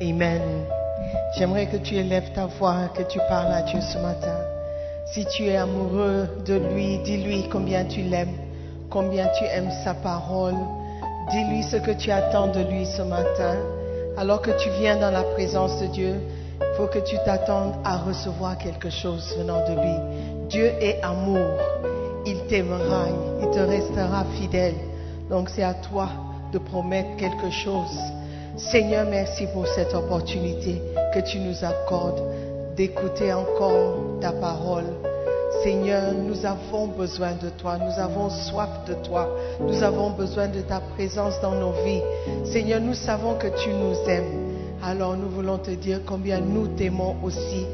Amen. J'aimerais que tu élèves ta voix, que tu parles à Dieu ce matin. Si tu es amoureux de lui, dis-lui combien tu l'aimes, combien tu aimes sa parole. Dis-lui ce que tu attends de lui ce matin. Alors que tu viens dans la présence de Dieu, il faut que tu t'attendes à recevoir quelque chose venant de lui. Dieu est amour. Il t'aimera, il te restera fidèle. Donc c'est à toi de promettre quelque chose. Seigneur, merci pour cette opportunité que tu nous accordes d'écouter encore ta parole. Seigneur, nous avons besoin de toi, nous avons soif de toi, nous avons besoin de ta présence dans nos vies. Seigneur, nous savons que tu nous aimes. Alors nous voulons te dire combien nous t'aimons aussi.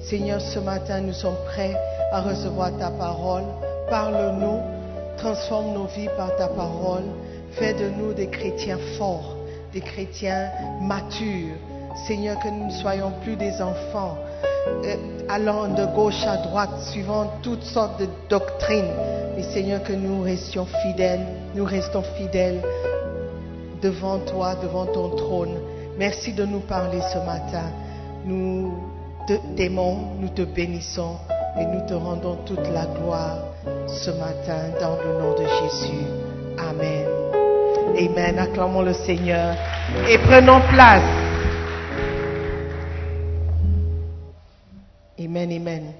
Seigneur, ce matin, nous sommes prêts à recevoir ta parole. Parle-nous, transforme nos vies par ta parole. Fais de nous des chrétiens forts, des chrétiens matures. Seigneur, que nous ne soyons plus des enfants euh, allant de gauche à droite, suivant toutes sortes de doctrines. Mais Seigneur, que nous restions fidèles, nous restons fidèles devant toi, devant ton trône. Merci de nous parler ce matin. Nous t'aimons, nous te bénissons et nous te rendons toute la gloire ce matin dans le nom de Jésus. Amen. Amen. Acclamons le Seigneur et prenons place. Amen, amen.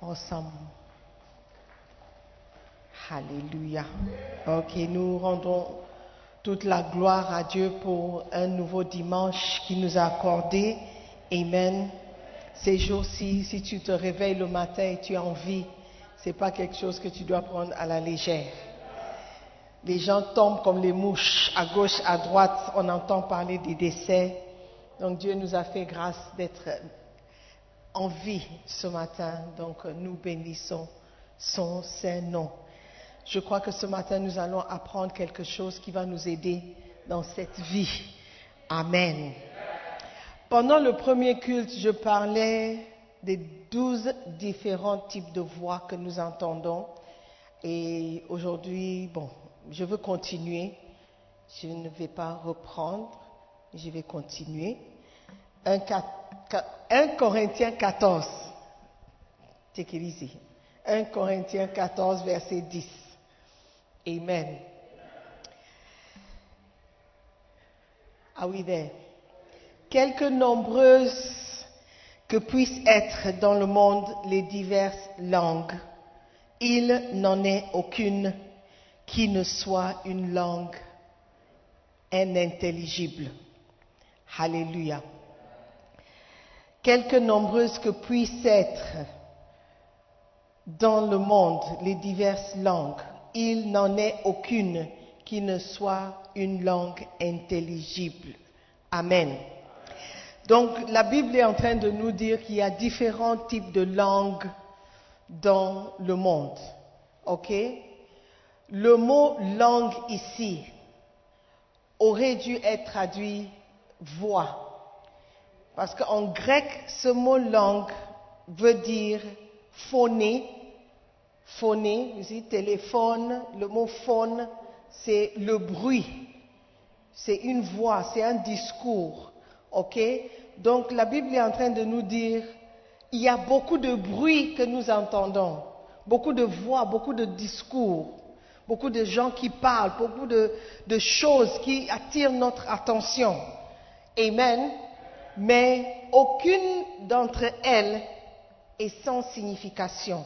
Ensemble. Alléluia. Ok, nous rendons toute la gloire à Dieu pour un nouveau dimanche qu'il nous a accordé. Amen. Ces jours-ci, si tu te réveilles le matin et tu as envie, c'est pas quelque chose que tu dois prendre à la légère. Les gens tombent comme les mouches, à gauche, à droite, on entend parler des décès. Donc Dieu nous a fait grâce d'être en vie ce matin. Donc nous bénissons son saint nom. Je crois que ce matin, nous allons apprendre quelque chose qui va nous aider dans cette vie. Amen. Pendant le premier culte, je parlais des douze différents types de voix que nous entendons. Et aujourd'hui, bon, je veux continuer. Je ne vais pas reprendre, je vais continuer. 1, Corinthiens 14. Take it easy. 1 Corinthiens 14, verset 10. Amen. Are we there? Quelque nombreuses que puissent être dans le monde les diverses langues, il n'en est aucune qui ne soit une langue inintelligible. Alléluia. Quelque nombreuses que puissent être dans le monde les diverses langues, il n'en est aucune qui ne soit une langue intelligible. Amen. Donc la Bible est en train de nous dire qu'il y a différents types de langues dans le monde. OK? Le mot langue ici aurait dû être traduit voix. Parce qu'en grec, ce mot langue veut dire phoné. Phoné, téléphone, le mot phone, c'est le bruit. C'est une voix, c'est un discours. OK? Donc la Bible est en train de nous dire, il y a beaucoup de bruit que nous entendons, beaucoup de voix, beaucoup de discours, beaucoup de gens qui parlent, beaucoup de, choses qui attirent notre attention. Amen. Mais aucune d'entre elles est sans signification.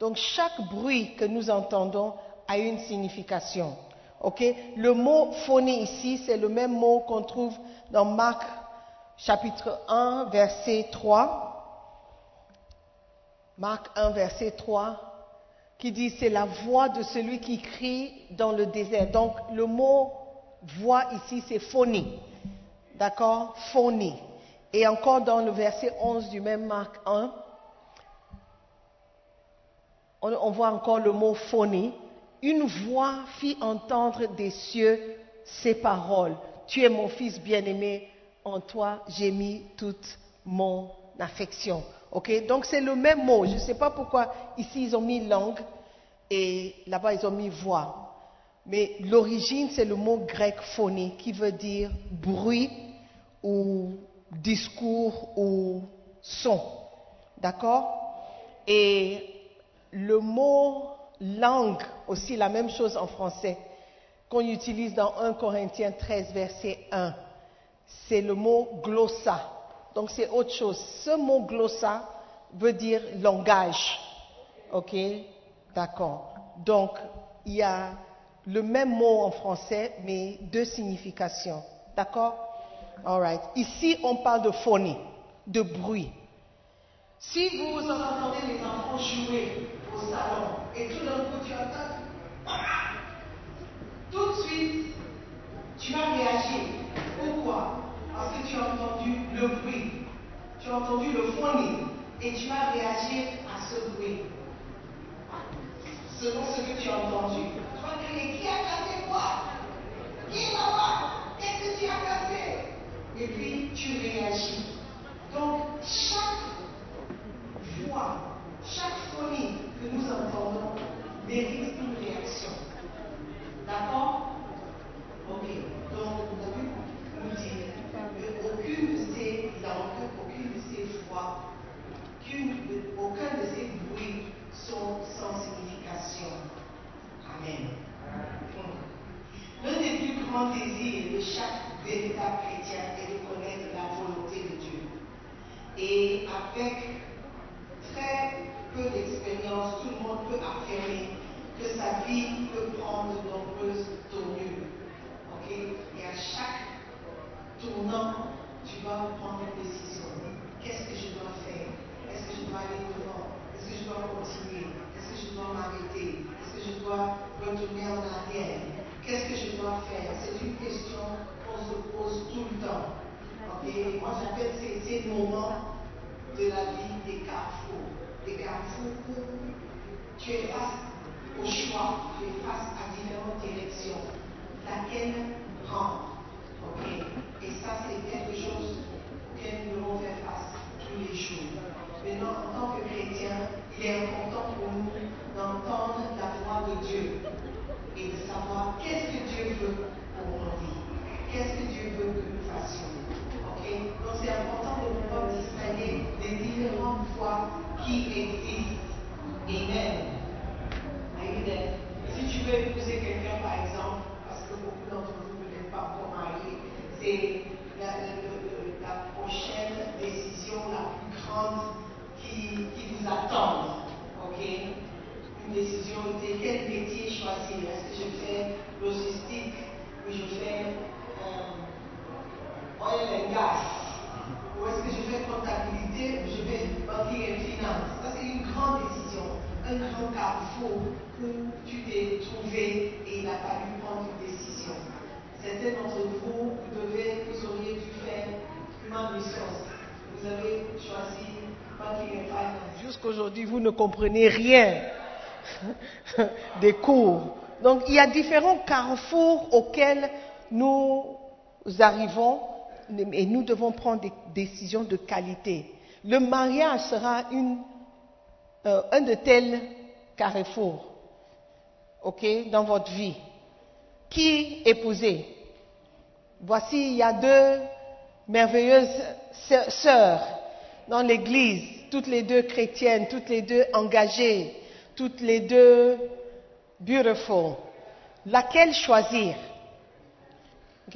Donc chaque bruit que nous entendons a une signification. Ok? Le mot phonie ici, c'est le même mot qu'on trouve dans Marc chapitre 1, verset 3. Marc 1, verset 3, qui dit c'est la voix de celui qui crie dans le désert. Donc le mot voix ici, c'est phonie. D'accord? Phonie. Et encore dans le verset 11 du même Marc 1, on, voit encore le mot phonie. Une voix fit entendre des cieux ces paroles. Tu es mon fils bien-aimé, en toi j'ai mis toute mon affection. Ok? Donc c'est le même mot. Je ne sais pas pourquoi ici ils ont mis langue et là-bas ils ont mis voix. Mais l'origine c'est le mot grec phonie qui veut dire bruit ou discours ou son. D'accord? Et le mot langue, aussi la même chose en français, qu'on utilise dans 1 Corinthiens 13, verset 1, c'est le mot glossa. Donc c'est autre chose. Ce mot glossa veut dire langage. OK? D'accord. Donc il y a le même mot en français, mais deux significations. D'accord? All right. Ici, on parle de phonie, de bruit. Si vous entendez les enfants jouer au salon et tout d'un coup tu entends, tout de suite, tu vas réagir. Pourquoi? Parce que tu as entendu le bruit, tu as entendu le phonie et tu vas réagir à ce bruit. Selon ce que tu as entendu. Tu vas crier Qui a cassé quoi? Qui est là-bas? Qu'est-ce que tu as cassé? Et puis tu réagis. Donc, chaque voix, chaque phonie que nous entendons mérite une réaction. D'accord? Ok. Donc, vous avez nous dire qu'aucune de ces langues, comprenez rien des cours. Donc, il y a différents carrefours auxquels nous arrivons et nous devons prendre des décisions de qualité. Le mariage sera euh, un de tels carrefours, ok, dans votre vie. Qui épouser Voici, il y a deux merveilleuses sœurs dans l'église, toutes les deux chrétiennes, toutes les deux engagées, toutes les deux beautiful. Laquelle choisir?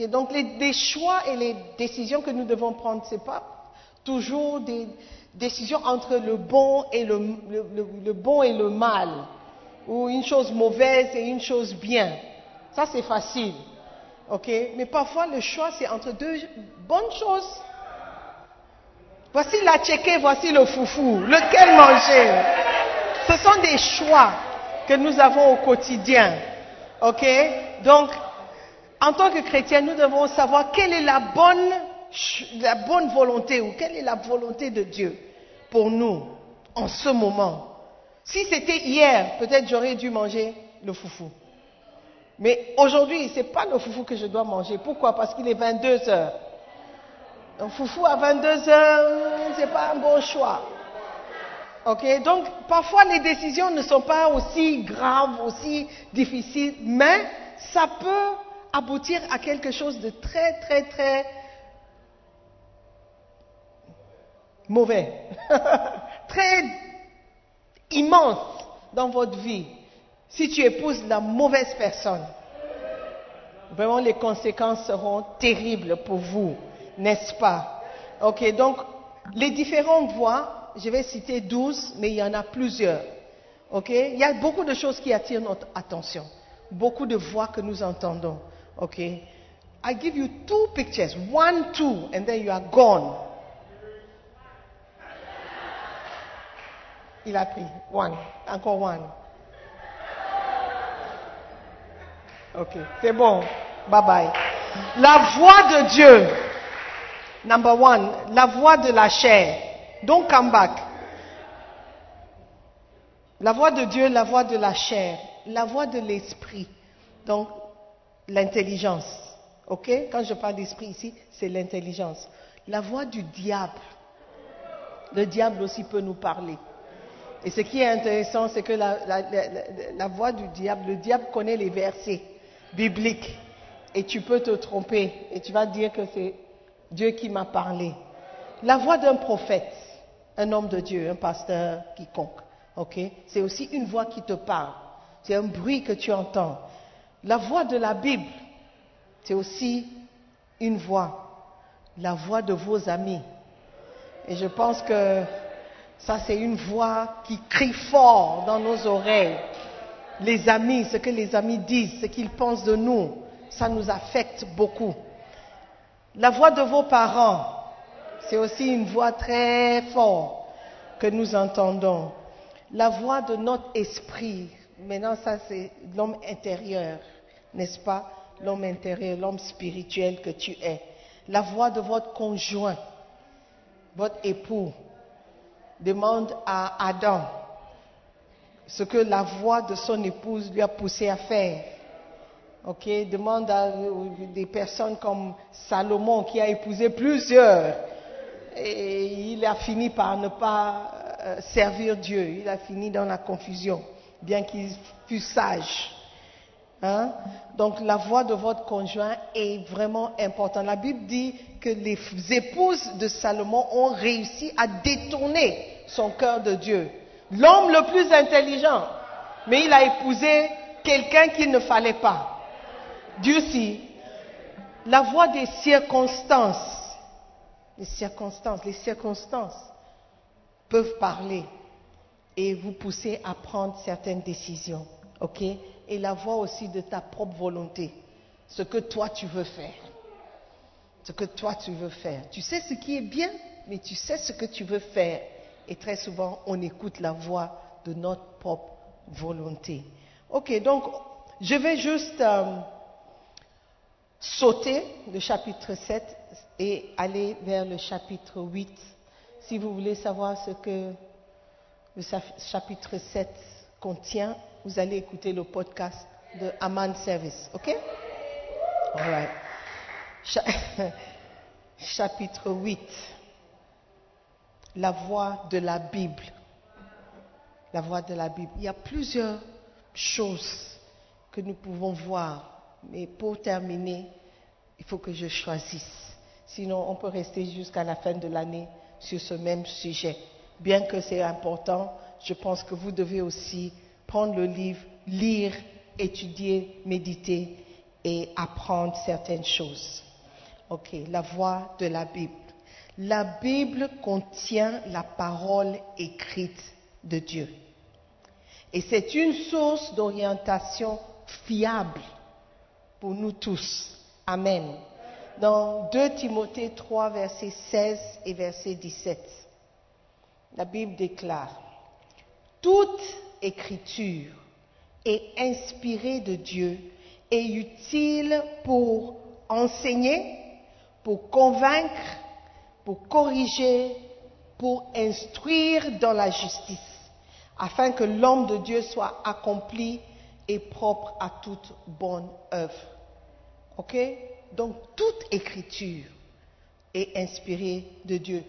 Donc les, choix et les décisions que nous devons prendre, ce n'est pas toujours des décisions entre le bon et le, le- bon et le mal, ou une chose mauvaise et une chose bien. Ça c'est facile. Mais parfois le choix c'est entre deux bonnes choses. Voici la tchéké, voici le foufou. Lequel manger? Ce sont des choix que nous avons au quotidien. Ok? Donc, en tant que chrétien, nous devons savoir quelle est la bonne, la bonne volonté ou quelle est la volonté de Dieu pour nous en ce moment. Si c'était hier, peut-être j'aurais dû manger le foufou. Mais aujourd'hui, ce n'est pas le foufou que je dois manger. Pourquoi? Parce qu'il est 22 heures. Un foufou à 22 heures, ce n'est pas un bon choix. Ok, donc parfois les décisions ne sont pas aussi graves, aussi difficiles, mais ça peut aboutir à quelque chose de très, très, très mauvais, très immense dans votre vie. Si tu épouses la mauvaise personne, vraiment les conséquences seront terribles pour vous, n'est-ce pas? Ok, donc les différentes voies, je vais citer 12, mais il y en a plusieurs. Ok? Il y a beaucoup de choses qui attirent notre attention, beaucoup de voix que nous entendons. Ok? I give you two pictures, one, two, and then you are gone. Il a pris one, encore one. Ok, c'est bon. Bye bye. La voix de Dieu. Number one, la voix de la chair. Don't come back. La voix de Dieu, la voix de la chair, la voix de l'esprit. Donc, l'intelligence. Ok? Quand je parle d'esprit ici, c'est l'intelligence. La voix du diable. Le diable aussi peut nous parler. Et ce qui est intéressant, c'est que la, la- voix du diable, le diable connaît les versets bibliques. Et tu peux te tromper. Et tu vas dire que c'est Dieu qui m'a parlé. La voix d'un prophète, un homme de Dieu, un pasteur, quiconque. C'est aussi une voix qui te parle. C'est un bruit que tu entends. La voix de la Bible, c'est aussi une voix. La voix de vos amis. Et je pense que ça, c'est une voix qui crie fort dans nos oreilles. Les amis, ce que les amis disent, ce qu'ils pensent de nous, ça nous affecte beaucoup. La voix de vos parents, c'est aussi une voix très forte que nous entendons. La voix de notre esprit, maintenant ça c'est l'homme intérieur, n'est-ce pas? L'homme intérieur, l'homme spirituel que tu es. La voix de votre conjoint, votre époux, demande à Adam ce que la voix de son épouse lui a poussé à faire. Demande à des personnes comme Salomon qui a épousé plusieurs et il a fini par ne pas euh, servir Dieu. Il a fini dans la confusion, bien qu'il fût sage. Hein? Donc la voix de votre conjoint est vraiment importante. La Bible dit que les épouses de Salomon ont réussi à détourner son cœur de Dieu. L'homme le plus intelligent, mais il a épousé quelqu'un qu'il ne fallait pas. Dieu si, la voix des circonstances, les circonstances, les circonstances peuvent parler et vous pousser à prendre certaines décisions. OK? Et la voix aussi de ta propre volonté, ce que toi tu veux faire. Ce que toi tu veux faire. Tu sais ce qui est bien, mais tu sais ce que tu veux faire. Et très souvent, on écoute la voix de notre propre volonté. OK, donc je vais juste euh, sauter le chapitre 7 et aller vers le chapitre 8. Si vous voulez savoir ce que le cha- chapitre 7 contient, vous allez écouter le podcast de Aman Service. OK? All right. Cha- chapitre 8. La voix de la Bible. La voix de la Bible. Il y a plusieurs choses que nous pouvons voir. Mais pour terminer, il faut que je choisisse. Sinon, on peut rester jusqu'à la fin de l'année sur ce même sujet. Bien que c'est important, je pense que vous devez aussi prendre le livre, lire, étudier, méditer et apprendre certaines choses. Ok, la voix de la Bible. La Bible contient la parole écrite de Dieu. Et c'est une source d'orientation fiable pour nous tous. Amen. Dans 2 Timothée 3, verset 16 et verset 17, la Bible déclare, Toute écriture est inspirée de Dieu et utile pour enseigner, pour convaincre, pour corriger, pour instruire dans la justice, afin que l'homme de Dieu soit accompli et propre à toute bonne œuvre. OK? Donc toute écriture est inspirée de Dieu.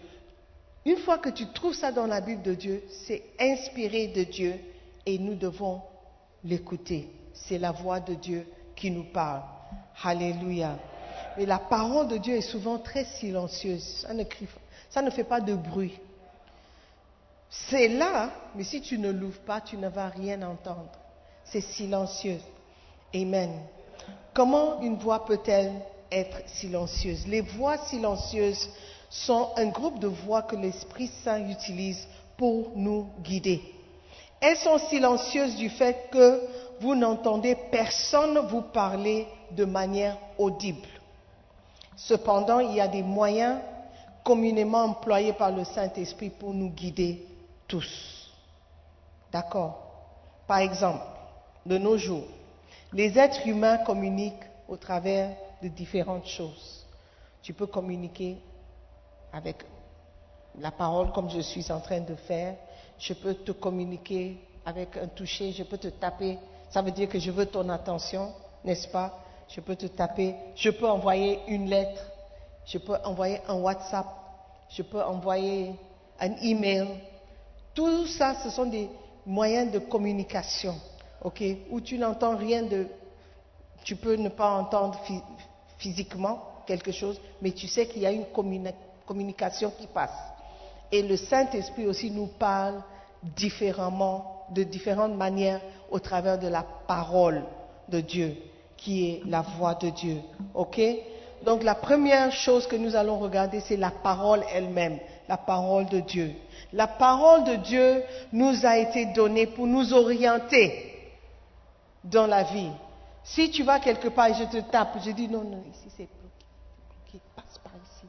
Une fois que tu trouves ça dans la Bible de Dieu, c'est inspiré de Dieu et nous devons l'écouter. C'est la voix de Dieu qui nous parle. Alléluia. Mais la parole de Dieu est souvent très silencieuse. Ça ne, ça ne fait pas de bruit. C'est là, mais si tu ne l'ouvres pas, tu ne vas rien entendre. C'est silencieux. Amen. Comment une voix peut-elle être silencieuse? Les voix silencieuses sont un groupe de voix que l'Esprit Saint utilise pour nous guider. Elles sont silencieuses du fait que vous n'entendez personne vous parler de manière audible. Cependant, il y a des moyens communément employés par le Saint-Esprit pour nous guider tous. D'accord? Par exemple, de nos jours, les êtres humains communiquent au travers de différentes choses. Tu peux communiquer avec la parole comme je suis en train de faire. Je peux te communiquer avec un toucher. Je peux te taper. Ça veut dire que je veux ton attention, n'est-ce pas? Je peux te taper. Je peux envoyer une lettre. Je peux envoyer un WhatsApp. Je peux envoyer un email. Tout ça, ce sont des moyens de communication ok, où tu n'entends rien de, tu peux ne pas entendre physiquement quelque chose, mais tu sais qu'il y a une communication qui passe. Et le Saint-Esprit aussi nous parle différemment, de différentes manières au travers de la parole de Dieu, qui est la voix de Dieu. Ok? Donc la première chose que nous allons regarder, c'est la parole elle-même, la parole de Dieu. La parole de Dieu nous a été donnée pour nous orienter dans la vie. Si tu vas quelque part et je te tape, je dis non, non, ici c'est bloqué, passe par ici.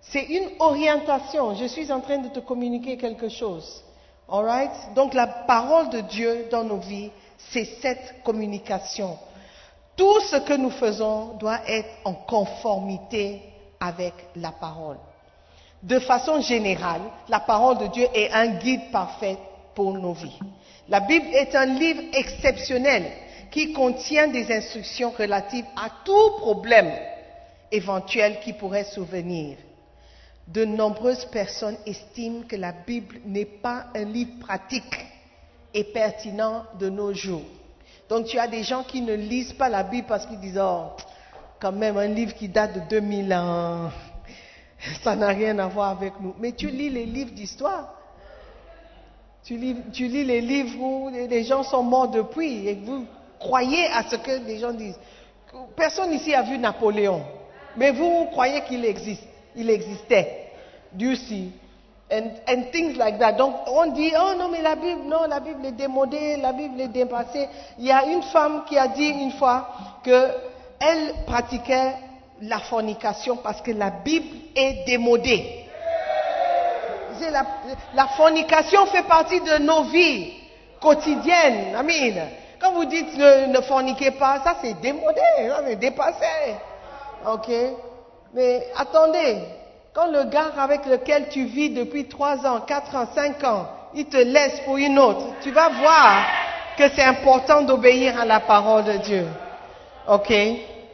C'est une orientation. Je suis en train de te communiquer quelque chose. Alright? Donc la parole de Dieu dans nos vies, c'est cette communication. Tout ce que nous faisons doit être en conformité avec la parole. De façon générale, la parole de Dieu est un guide parfait pour nos vies. La Bible est un livre exceptionnel qui contient des instructions relatives à tout problème éventuel qui pourrait survenir. De nombreuses personnes estiment que la Bible n'est pas un livre pratique et pertinent de nos jours. Donc tu as des gens qui ne lisent pas la Bible parce qu'ils disent, oh, quand même un livre qui date de 2000 ans, ça n'a rien à voir avec nous. Mais tu lis les livres d'histoire. Tu lis, les livres où les gens sont morts depuis et vous croyez à ce que les gens disent. Personne ici a vu Napoléon, mais vous, croyez qu'il existe, il existait. You see? And, and things like that. Donc on dit, oh non, mais la Bible, non, la Bible est démodée, la Bible est dépassée. Il y a une femme qui a dit une fois qu'elle pratiquait la fornication parce que la Bible est démodée la, fornication fait partie de nos vies quotidiennes. Amen. Quand vous dites ne, forniquez pas, ça c'est démodé, c'est dépassé. Ok? Mais attendez, quand le gars avec lequel tu vis depuis 3 ans, 4 ans, 5 ans, il te laisse pour une autre, tu vas voir que c'est important d'obéir à la parole de Dieu. Ok?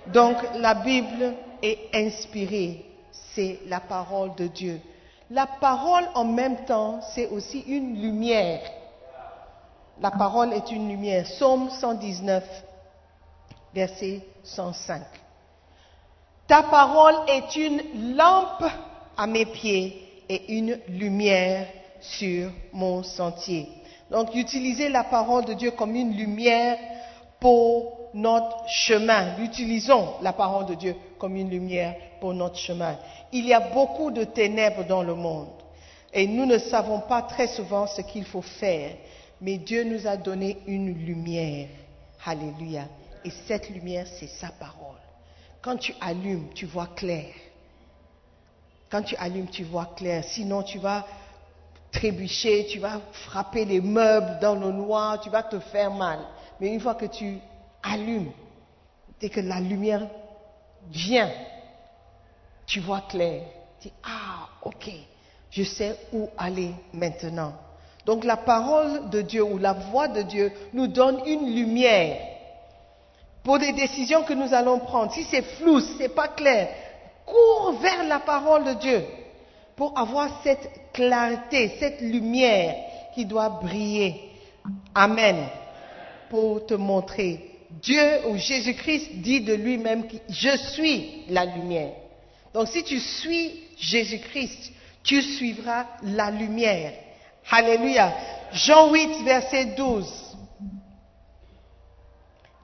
Donc la Bible est inspirée, c'est la parole de Dieu. La parole en même temps, c'est aussi une lumière. La parole est une lumière. Psaume 119, verset 105. Ta parole est une lampe à mes pieds et une lumière sur mon sentier. Donc, utiliser la parole de Dieu comme une lumière pour notre chemin. Utilisons la parole de Dieu comme une lumière notre chemin. Il y a beaucoup de ténèbres dans le monde et nous ne savons pas très souvent ce qu'il faut faire. Mais Dieu nous a donné une lumière. Alléluia. Et cette lumière, c'est sa parole. Quand tu allumes, tu vois clair. Quand tu allumes, tu vois clair. Sinon, tu vas trébucher, tu vas frapper les meubles dans le noir, tu vas te faire mal. Mais une fois que tu allumes, dès que la lumière vient, tu vois clair. Tu dis, ah, ok, je sais où aller maintenant. Donc la parole de Dieu ou la voix de Dieu nous donne une lumière pour des décisions que nous allons prendre. Si c'est flou, si c'est pas clair, cours vers la parole de Dieu pour avoir cette clarté, cette lumière qui doit briller. Amen. Pour te montrer. Dieu ou Jésus-Christ dit de lui-même je suis la lumière. Donc si tu suis Jésus-Christ, tu suivras la lumière. Alléluia. Jean 8, verset 12.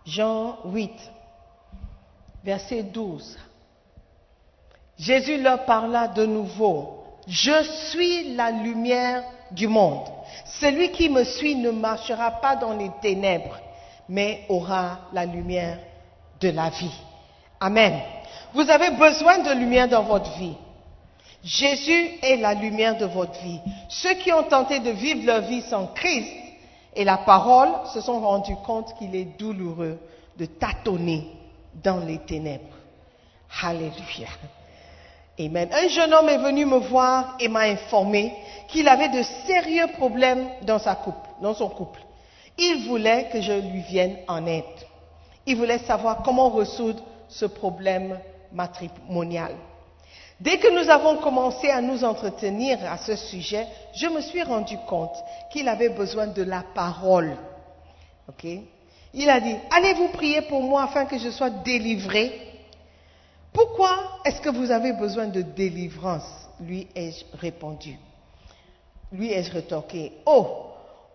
Jean 8, verset 12. Jésus leur parla de nouveau. Je suis la lumière du monde. Celui qui me suit ne marchera pas dans les ténèbres, mais aura la lumière de la vie. Amen. Vous avez besoin de lumière dans votre vie. Jésus est la lumière de votre vie. Ceux qui ont tenté de vivre leur vie sans Christ et la parole se sont rendus compte qu'il est douloureux de tâtonner dans les ténèbres. Alléluia. Amen. Un jeune homme est venu me voir et m'a informé qu'il avait de sérieux problèmes dans, sa couple, dans son couple. Il voulait que je lui vienne en aide. Il voulait savoir comment résoudre ce problème matrimonial. Dès que nous avons commencé à nous entretenir à ce sujet, je me suis rendu compte qu'il avait besoin de la parole. Ok? Il a dit, allez-vous prier pour moi afin que je sois délivré? Pourquoi est-ce que vous avez besoin de délivrance? Lui ai-je répondu. Lui ai-je rétorqué, oh,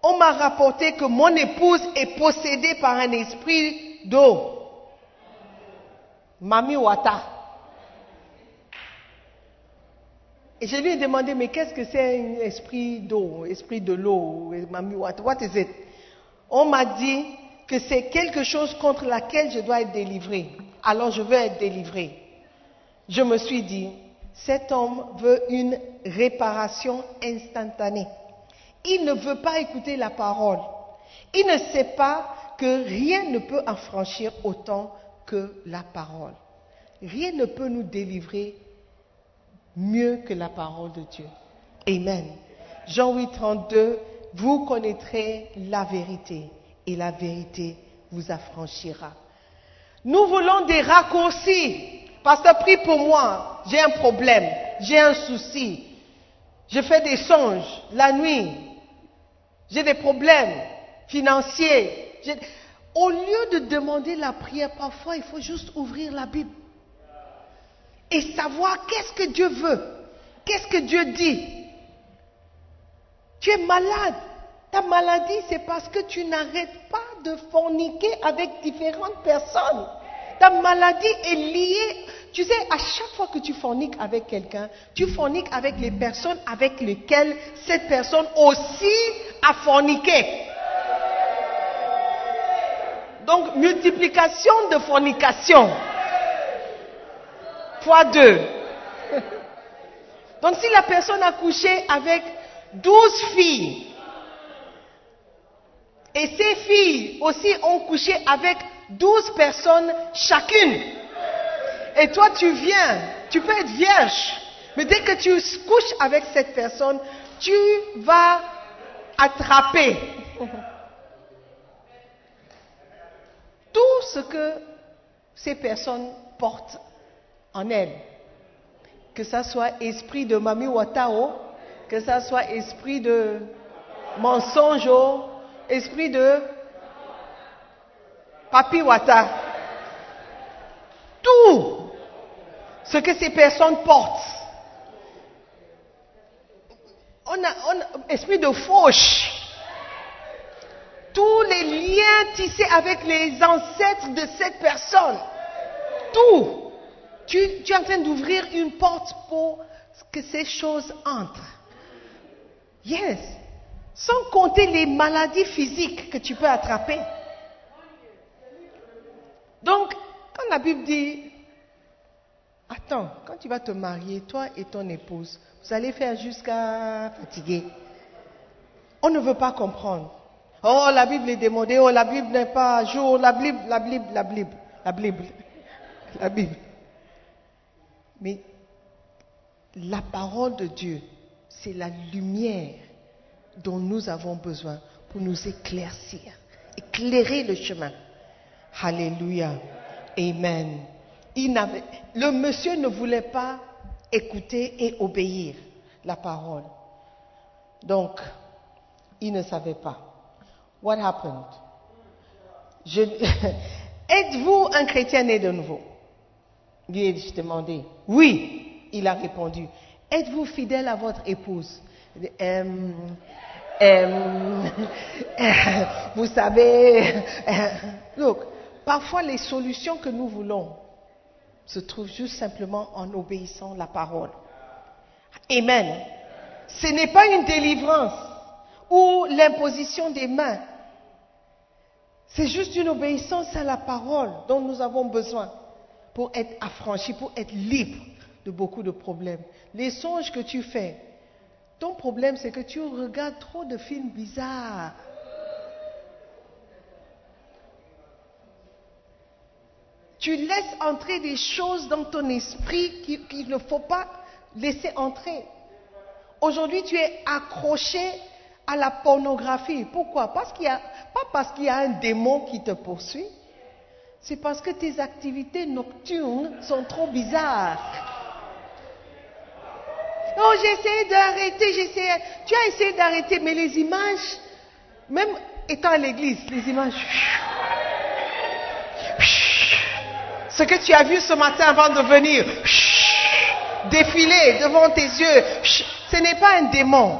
on m'a rapporté que mon épouse est possédée par un esprit d'eau. Mami Wata. Et je lui ai demandé, mais qu'est-ce que c'est un esprit d'eau, esprit de l'eau, Mami Wata, what is it? On m'a dit que c'est quelque chose contre laquelle je dois être délivré. Alors je veux être délivré. Je me suis dit, cet homme veut une réparation instantanée. Il ne veut pas écouter la parole. Il ne sait pas que rien ne peut affranchir autant que la parole. Rien ne peut nous délivrer mieux que la parole de Dieu. Amen. Jean 8, 32, vous connaîtrez la vérité et la vérité vous affranchira. Nous voulons des raccourcis. Pasteur, prie pour moi. J'ai un problème. J'ai un souci. Je fais des songes la nuit. J'ai des problèmes financiers. Au lieu de demander la prière, parfois il faut juste ouvrir la Bible et savoir qu'est-ce que Dieu veut, qu'est-ce que Dieu dit. Tu es malade. Ta maladie, c'est parce que tu n'arrêtes pas de forniquer avec différentes personnes. Ta maladie est liée. Tu sais, à chaque fois que tu forniques avec quelqu'un, tu forniques avec les personnes avec lesquelles cette personne aussi a forniqué. Donc, multiplication de fornication. Fois deux. Donc, si la personne a couché avec douze filles, et ces filles aussi ont couché avec douze personnes chacune, et toi tu viens, tu peux être vierge, mais dès que tu couches avec cette personne, tu vas attraper tout ce que ces personnes portent en elles. Que ça soit esprit de Mami Watao, que ça soit esprit de mensonge, esprit de Papi Wata. Tout ce que ces personnes portent. On a, esprit de fauche. Tous les liens tissé avec les ancêtres de cette personne. Tout. Tu, tu es en train d'ouvrir une porte pour que ces choses entrent. Yes. Sans compter les maladies physiques que tu peux attraper. Donc, quand la Bible dit, attends, quand tu vas te marier, toi et ton épouse, vous allez faire jusqu'à fatiguer. On ne veut pas comprendre. Oh, la Bible est démodée, oh, la Bible n'est pas à jour, la Bible, la Bible, la Bible, la Bible, la Bible. Mais la parole de Dieu, c'est la lumière dont nous avons besoin pour nous éclaircir, éclairer le chemin. Alléluia. Amen. le monsieur ne voulait pas écouter et obéir la parole. Donc, il ne savait pas. What happened? Êtes-vous un chrétien né de nouveau? Lui demandé. Oui, il a répondu. Êtes-vous fidèle à votre épouse? Euh, euh, vous savez, look, parfois les solutions que nous voulons se trouvent juste simplement en obéissant la parole. Amen. Ce n'est pas une délivrance ou l'imposition des mains. C'est juste une obéissance à la parole dont nous avons besoin pour être affranchis, pour être libres de beaucoup de problèmes. Les songes que tu fais, ton problème, c'est que tu regardes trop de films bizarres. Tu laisses entrer des choses dans ton esprit qu'il ne faut pas laisser entrer. Aujourd'hui, tu es accroché à la pornographie. Pourquoi? Parce qu'il y a, Pas parce qu'il y a un démon qui te poursuit. C'est parce que tes activités nocturnes sont trop bizarres. Oh, j'ai d'arrêter, j'ai. Tu as essayé d'arrêter, mais les images, même étant à l'église, les images. Ce que tu as vu ce matin avant de venir, défiler devant tes yeux, ce n'est pas un démon,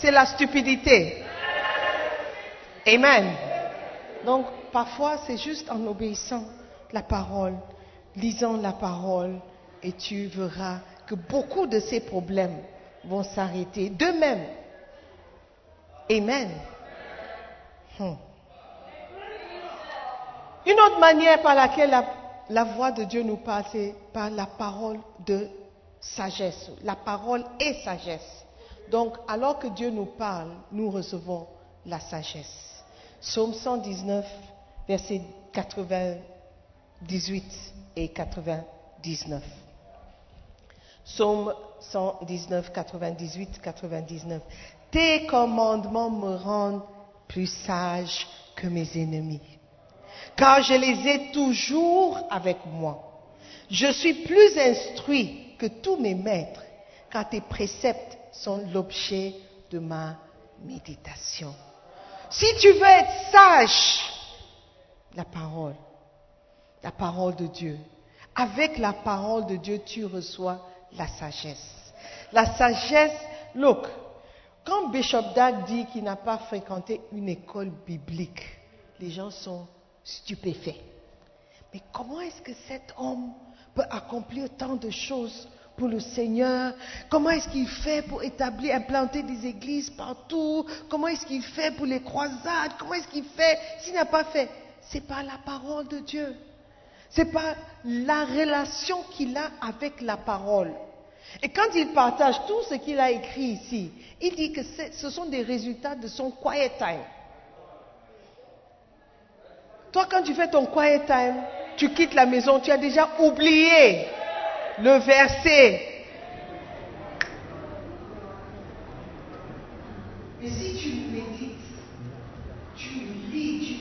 c'est la stupidité. Amen. Donc, parfois, c'est juste en obéissant la parole, lisant la parole, et tu verras que beaucoup de ces problèmes vont s'arrêter d'eux-mêmes. Amen. Hmm. Une autre manière par laquelle la, la voix de Dieu nous parle, c'est par la parole de sagesse. La parole est sagesse. Donc, alors que Dieu nous parle, nous recevons la sagesse. Psaume 119, versets 98 et 99. Psaume 119, 98, 99. Tes commandements me rendent plus sage que mes ennemis, car je les ai toujours avec moi. Je suis plus instruit que tous mes maîtres, car tes préceptes sont l'objet de ma méditation. Si tu veux être sage, la parole, la parole de Dieu. Avec la parole de Dieu, tu reçois la sagesse. La sagesse, look, quand Bishop Dag dit qu'il n'a pas fréquenté une école biblique, les gens sont stupéfaits. Mais comment est-ce que cet homme peut accomplir tant de choses pour le Seigneur? Comment est-ce qu'il fait pour établir, implanter des églises partout? Comment est-ce qu'il fait pour les croisades? Comment est-ce qu'il fait? S'il n'a pas fait C'est par la parole de Dieu. C'est par la relation qu'il a avec la parole. Et quand il partage tout ce qu'il a écrit ici, il dit que ce sont des résultats de son quiet time. Toi, quand tu fais ton quiet time, tu quittes la maison, tu as déjà oublié le verset. Mais si tu médites, tu lis, tu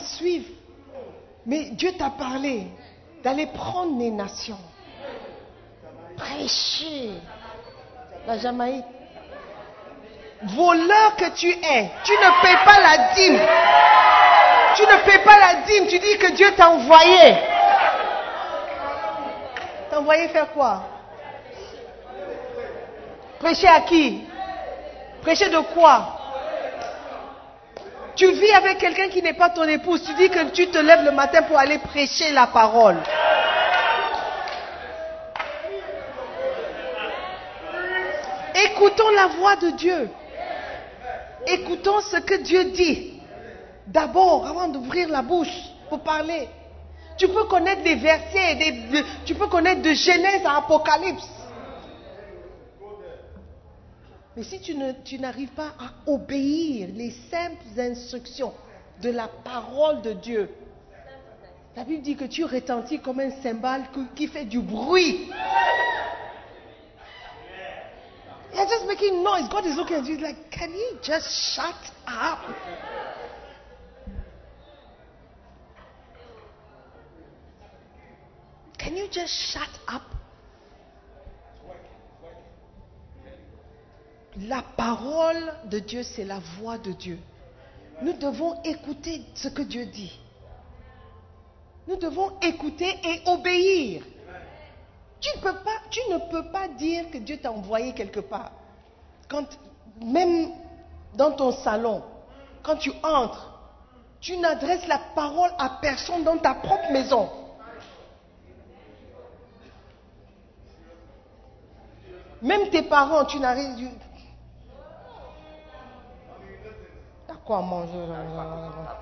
suivre. Mais Dieu t'a parlé d'aller prendre les nations. Prêcher la Jamaïque. Voleur que tu es, tu ne payes pas la dîme. Tu ne payes pas la dîme, tu dis que Dieu t'a envoyé. T'a envoyé faire quoi? Prêcher à qui? Prêcher de quoi? vis avec quelqu'un qui n'est pas ton épouse, tu dis que tu te lèves le matin pour aller prêcher la parole. Écoutons la voix de Dieu. Écoutons ce que Dieu dit. D'abord, avant d'ouvrir la bouche pour parler. Tu peux connaître des versets, tu peux connaître de Genèse à Apocalypse. Mais si tu, ne, tu n'arrives pas à obéir les simples instructions de la parole de Dieu, la Bible dit que tu retentis comme un cymbale qui fait du bruit. You're just making noise. God is looking at you. He's like, can you just shut up? Can you just shut up? La parole de Dieu, c'est la voix de Dieu. Nous devons écouter ce que Dieu dit. Nous devons écouter et obéir. Tu ne peux pas, tu ne peux pas dire que Dieu t'a envoyé quelque part. Même dans ton salon, quand tu entres, tu n'adresses la parole à personne dans ta propre maison. Même tes parents, tu n'arrives. Là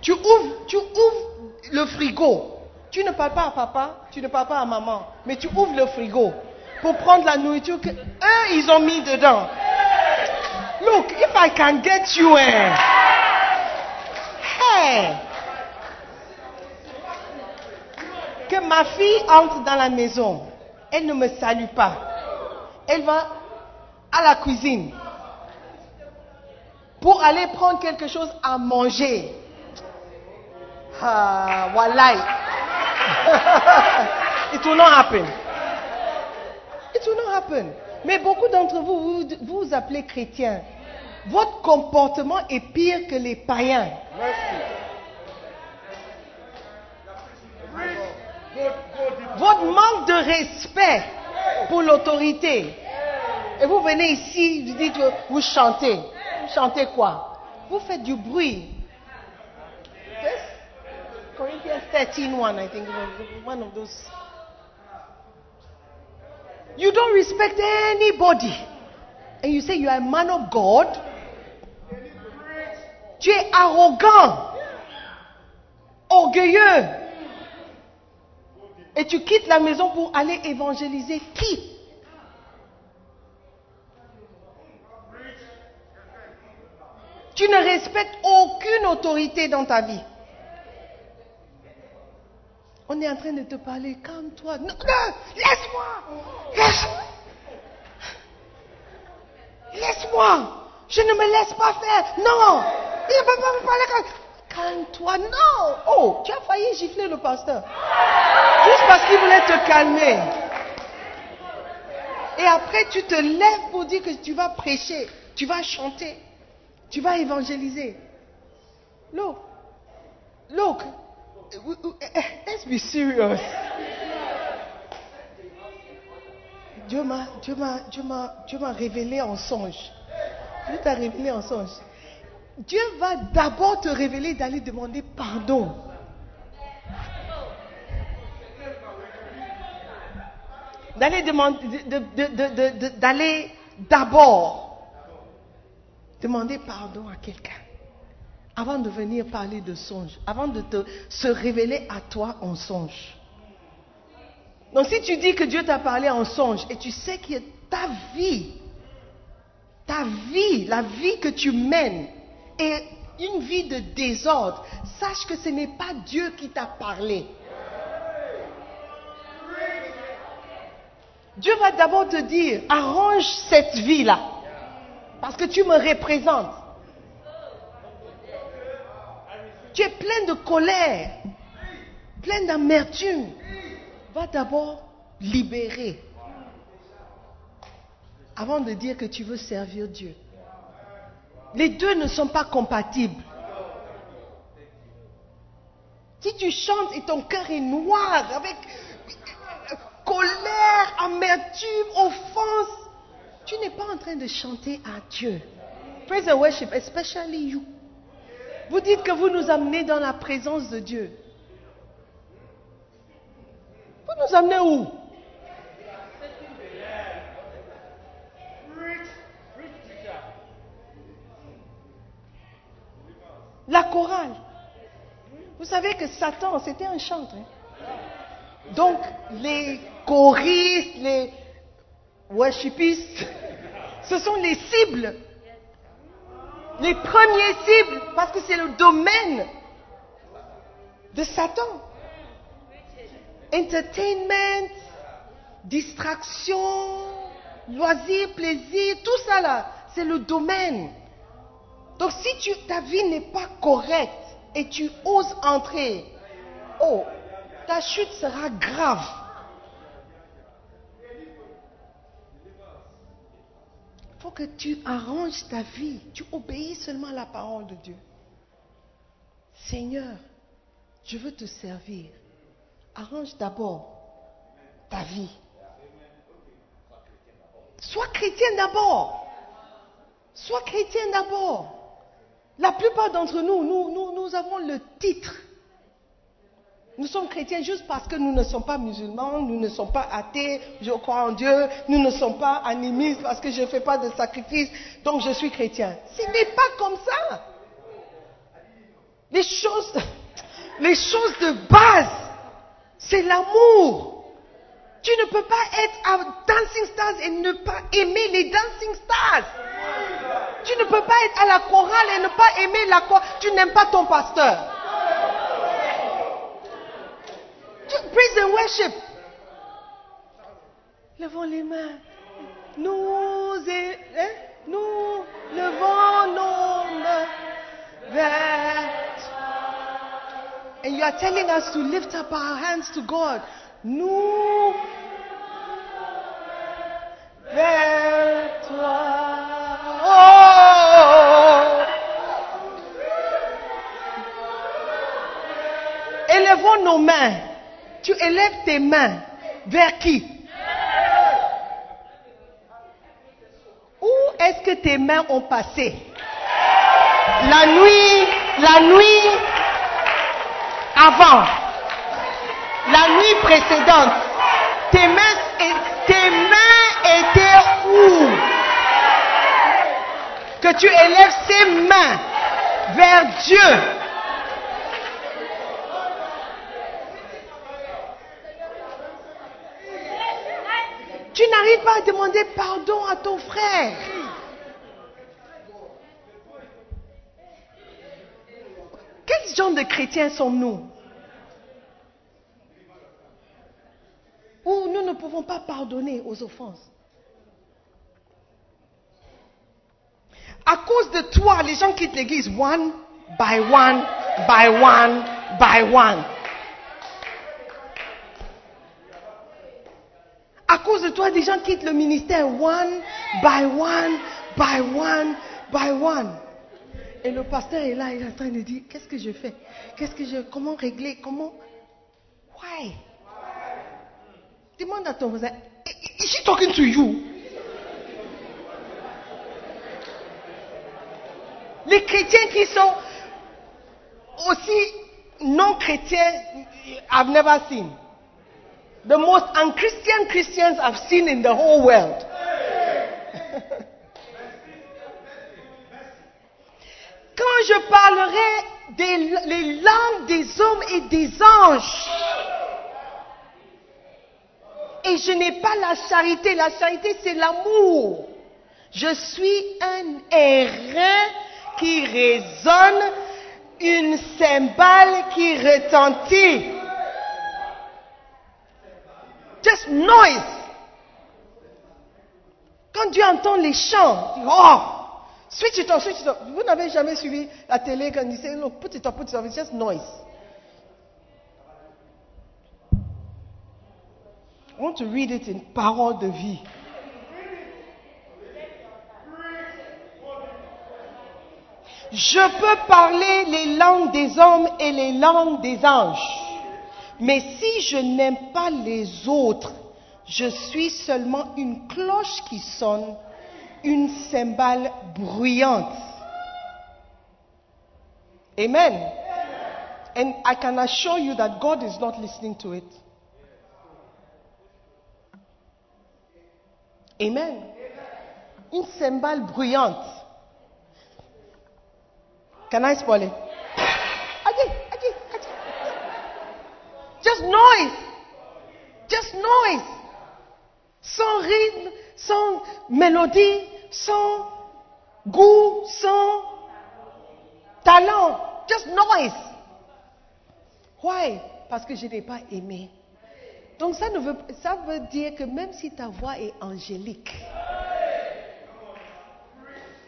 Tu ouvres, tu ouvres le frigo. Tu ne parles pas à papa, tu ne parles pas à maman, mais tu ouvres le frigo pour prendre la nourriture que eux ils ont mis dedans. Look, if I can get you, eh. Hey. Que ma fille entre dans la maison, elle ne me salue pas. Elle va à la cuisine pour aller prendre quelque chose à manger. Ah, wallahi. It will not happen. It will not happen. Mais beaucoup d'entre vous, vous vous appelez chrétiens. Votre comportement est pire que les païens. Votre manque de respect pour l'autorité. Et vous venez ici, vous dites, vous chantez. Vous chantez quoi Vous faites du bruit. Yes? Corinthians 13, 1, I think, one of those. You don't respect anybody. And you say you are a man of God. Tu es arrogant, orgueilleux. Et tu quittes la maison pour aller évangéliser qui? Tu ne respectes aucune autorité dans ta vie. On est en train de te parler, calme-toi. Non, non, laisse-moi. Laisse. Laisse-moi. Je ne me laisse pas faire. Non. Il ne peut pas me parler. Calme-toi. Non. Oh, tu as failli gifler le pasteur. Juste parce qu'il voulait te calmer. Et après, tu te lèves pour dire que tu vas prêcher. Tu vas chanter. Tu vas évangéliser. Look. Look. Let's be serious. Dieu m'a, Dieu m'a, Dieu m'a, révélé en songe. Dieu t'a révélé en songe. Dieu va d'abord te révéler d'aller demander pardon. D'aller demander, de- de- de- de- de- d'aller d'abord demander pardon à quelqu'un avant de venir parler de songe, avant de se révéler à toi en songe. Donc si tu dis que Dieu t'a parlé en songe et tu sais que ta vie, ta vie, la vie que tu mènes est une vie de désordre, sache que ce n'est pas Dieu qui t'a parlé. Dieu va d'abord te dire, arrange cette vie-là, parce que tu me représentes. Tu es plein de colère, plein d'amertume. Va d'abord libérer avant de dire que tu veux servir Dieu. Les deux ne sont pas compatibles. Si tu chantes et ton cœur est noir avec colère, amertume, offense, tu n'es pas en train de chanter à Dieu. Praise and worship, especially you. Vous dites que vous nous amenez dans la présence de Dieu. Vous nous amenez où? La chorale. Vous savez que Satan, c'était un chantre. hein. Donc, les choristes, les worshipistes, ce sont les cibles. Les premiers cibles, parce que c'est le domaine de Satan. entertainment, distraction, loisirs, plaisir, tout ça là, c'est le domaine. Donc si tu, ta vie n'est pas correcte et tu oses entrer, oh, ta chute sera grave. Faut que tu arranges ta vie. Tu obéis seulement à la parole de Dieu. Seigneur, je veux te servir. Arrange d'abord ta vie. Sois chrétien d'abord. Sois chrétien d'abord. La plupart d'entre nous, nous, nous, nous avons le titre. Nous sommes chrétiens juste parce que nous ne sommes pas musulmans, nous ne sommes pas athées, je crois en Dieu, nous ne sommes pas animistes parce que je ne fais pas de sacrifice, donc je suis chrétien. Ce n'est pas comme ça. Les choses, les choses de base, c'est l'amour. Tu ne peux pas être à Dancing Stars et ne pas aimer les Dancing Stars. Tu ne peux pas être à la chorale et ne pas aimer la chorale. Tu n'aimes pas ton pasteur. Praise and worship. Levons les mains. Nous, et- hein, nous levons nos mains vers And you are telling us to lift up our hands to God. Nous vers toi. Oh. Élevons nos mains. Tu élèves tes mains. Vers qui? Où est-ce que tes mains ont passé? La nuit, la nuit avant, la nuit précédente, tes mains, tes mains étaient où? Que tu élèves ces mains vers Dieu. Tu n'arrives pas à demander pardon à ton frère. Quel genre de chrétiens sommes-nous? Où nous ne pouvons pas pardonner aux offenses. À cause de toi, les gens quittent l'église one by one, by one, by one. À cause de toi, des gens quittent le ministère one by one, by one, by one. Et le pasteur est là, il est en train de dire, qu'est-ce que je fais? Qu'est-ce que je, comment régler? Comment? Why? Demande à ton voisin, is she talking to you? Les chrétiens qui sont aussi non chrétiens, I've never seen. The most unchristian Christians I've seen in the whole world. Quand je parlerai des langues des hommes et des anges, et je n'ai pas la charité, la charité c'est l'amour. Je suis un airain qui résonne, une cymbale qui retentit. Just noise. Quand Dieu entend les chants, il dit, oh, switch it off, switch it off. Vous n'avez jamais suivi la télé quand il put it off, put it off, it's just noise. I want to read it in parole de vie. Je peux parler les langues des hommes et les langues des anges. Mais si je n'aime pas les autres, je suis seulement une cloche qui sonne, une cymbale bruyante. Amen. And I can assure you that God is not listening to it. Amen. Une cymbale bruyante. Can I spoil it? Noise. Just noise. Sans rythme, sans mélodie, sans goût, sans talent. Just noise. Why? Parce que je n'ai pas aimé. Donc ça, ne veut, ça veut dire que même si ta voix est angélique,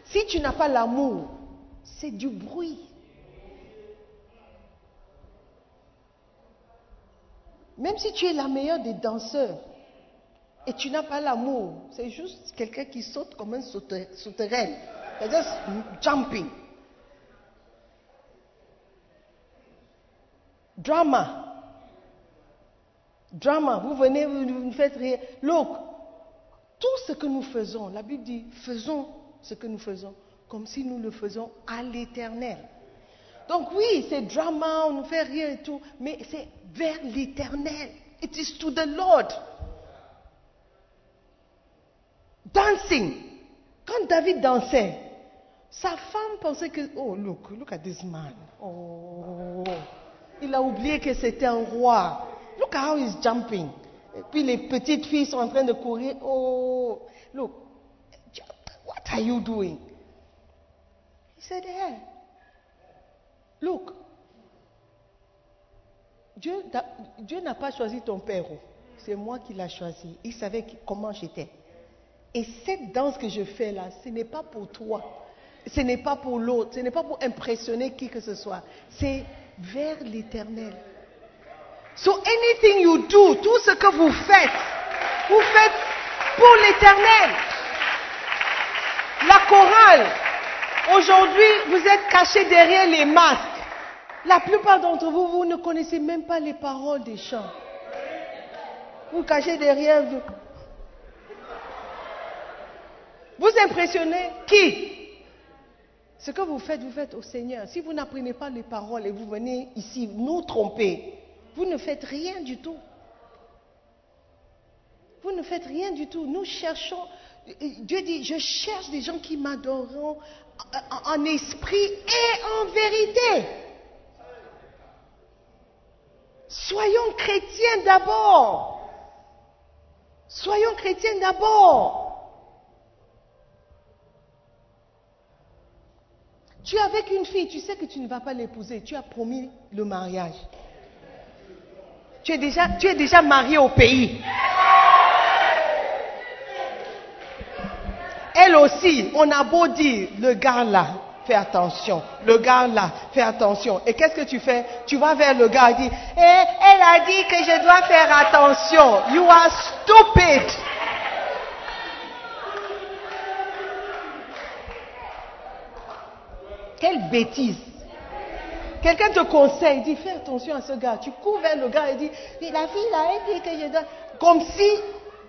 si tu n'as pas l'amour, c'est du bruit. Même si tu es la meilleure des danseurs et tu n'as pas l'amour, c'est juste quelqu'un qui saute comme un sauter- sauterelle. C'est juste jumping. Drama. Drama. Vous venez, vous vous nous faites rire. Look, tout ce que nous faisons, la Bible dit, faisons ce que nous faisons comme si nous le faisons à l'éternel. Donc oui, c'est drama, on nous fait rire et tout, mais c'est vers l'éternel. It is to the Lord. Dancing. Quand David dansait, sa femme pensait que, oh look, look at this man. Oh, il a oublié que c'était un roi. Look how he's jumping. Et puis les petites filles sont en train de courir. Oh, look, what are you doing? He said, hey, look, Dieu, n'a pas choisi ton père, oh. c'est moi qui l'ai choisi. Il savait comment j'étais. Et cette danse que je fais là, ce n'est pas pour toi, ce n'est pas pour l'autre, ce n'est pas pour impressionner qui que ce soit, c'est vers l'éternel. So anything you do, tout ce que vous faites, vous faites pour l'éternel. La chorale, aujourd'hui, vous êtes cachés derrière les masques. La plupart d'entre vous, vous ne connaissez même pas les paroles des chants. Vous cachez derrière vous. Vous impressionnez qui? Ce que vous faites, vous faites au Seigneur. Si vous n'apprenez pas les paroles et vous venez ici nous tromper, vous ne faites rien du tout. Vous ne faites rien du tout. Nous cherchons, Dieu dit, je cherche des gens qui m'adoreront en- esprit et en vérité. Soyons chrétiens d'abord. Soyons chrétiens d'abord. Tu es avec une fille, tu sais que tu ne vas pas l'épouser, tu as promis le mariage. Tu es déjà, tu es déjà marié au pays. Elle aussi, on a beau dire, le gars là, fais attention, le gars là, fais attention. Et qu'est-ce que tu fais? Tu vas vers le gars et dis, eh, elle a dit que je dois faire attention. You are stupid. Quelle bêtise. Quelqu'un te conseille, dit fais attention à ce gars. Tu cours vers le gars et dis, la fille là, elle dit que je dois. Comme si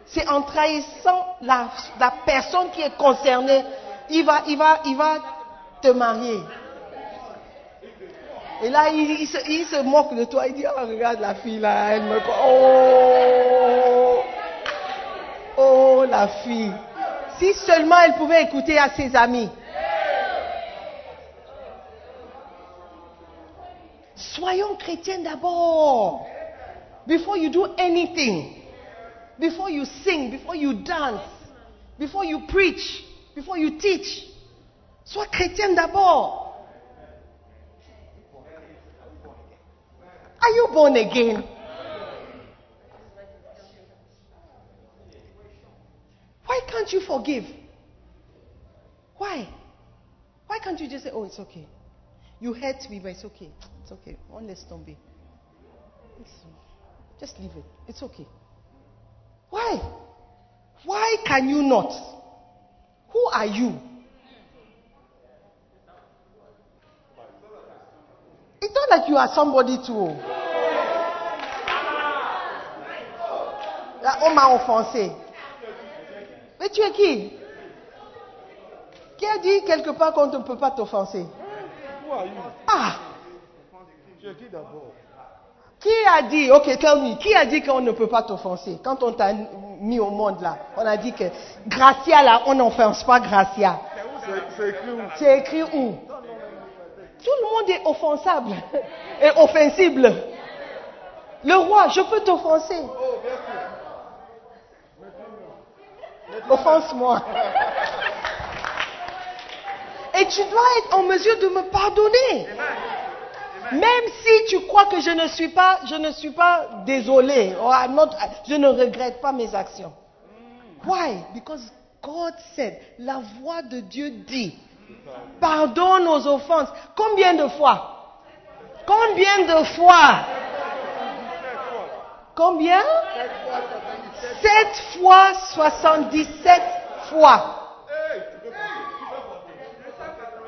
c'est en trahissant la, la personne qui est concernée, il va, il va, il va te marier. Et là, il, se, moque de toi. Il dit, oh, regarde la fille là. Oh, oh, la fille. Si seulement elle pouvait écouter à ses amis. Soyons chrétiens d'abord. Before you do anything. Before you sing, before you dance, before you preach, before you teach. Sois chrétien d'abord. Are you born again? Why can't you forgive? Why? Why can't you just say, oh, it's okay? You hurt me, but it's okay. It's okay. On laisse tomber. It's- Just leave it. It's okay. Why? Why can you not? Who are you? It's not like you are somebody too. Là, on m'a offensé. Mais tu es qui? Qui a dit quelque part qu'on ne peut pas t'offenser? Who are you? Ah! Tu es qui d'abord. Qui a dit, ok, tell me, qui a dit qu'on ne peut pas t'offenser? Quand on t'a mis au monde là, on a dit que Gracia là, on n'offense pas Gracia. C'est- C'est écrit où? C'est écrit où? Tout le monde est offensable et offensible. Le roi, je peux t'offenser. Offense-moi. Et tu dois être en mesure de me pardonner. Même si tu crois que je ne suis pas, je ne suis pas désolé, not- je ne regrette pas mes actions. Why? Because God said, la voix de Dieu dit, pardonne nos offenses. Combien de fois? Combien de fois? Combien? 7 fois 77 fois.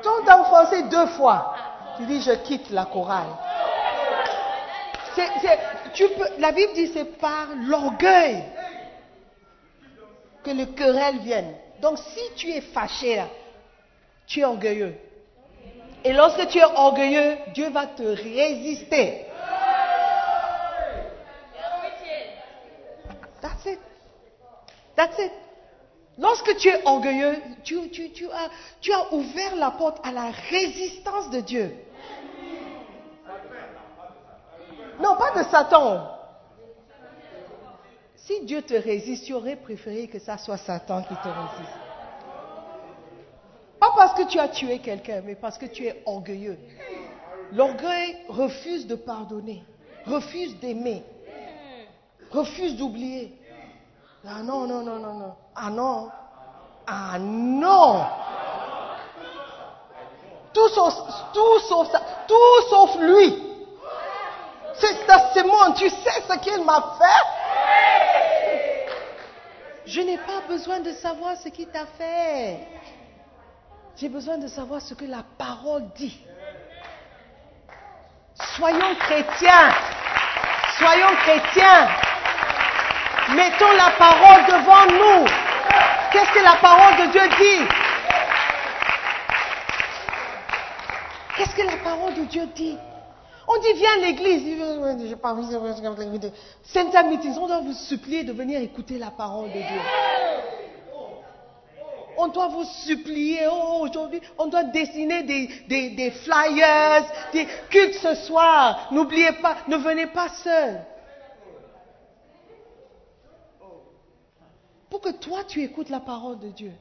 Ton enfoncé deux fois. Tu dis, je quitte la chorale. La Bible dit, c'est par l'orgueil que le querelle vienne. Donc, si tu es fâché, là, tu es orgueilleux. Et lorsque tu es orgueilleux, Dieu va te résister. That's it. That's it. Lorsque tu es orgueilleux, tu, tu- as ouvert la porte à la résistance de Dieu. Non, pas de Satan. Si Dieu te résiste, tu aurais préféré que ça soit Satan qui te résiste. Pas parce que tu as tué quelqu'un, mais parce que tu es orgueilleux. L'orgueil refuse de pardonner, refuse d'aimer, refuse d'oublier. Ah non, non, non, non, non. Ah non. Ah non. Tout sauf, tout sauf. Tout sauf lui. C'est c'est moi. Tu sais ce qu'il m'a fait? Je n'ai pas besoin de savoir ce qu'il t'a fait. J'ai besoin de savoir ce que la parole dit. Soyons chrétiens. Soyons chrétiens. Mettons la parole devant nous. Qu'est-ce que la parole de Dieu dit? Qu'est-ce que la parole de Dieu dit? On dit viens à l'église. J'ai pas on doit vous supplier de venir écouter la parole de Dieu. On doit vous supplier, oh, aujourd'hui, on doit dessiner des, des- des flyers, des cultes ce soir. N'oubliez pas, ne venez pas seul. Pour que toi, tu écoutes la parole de Dieu.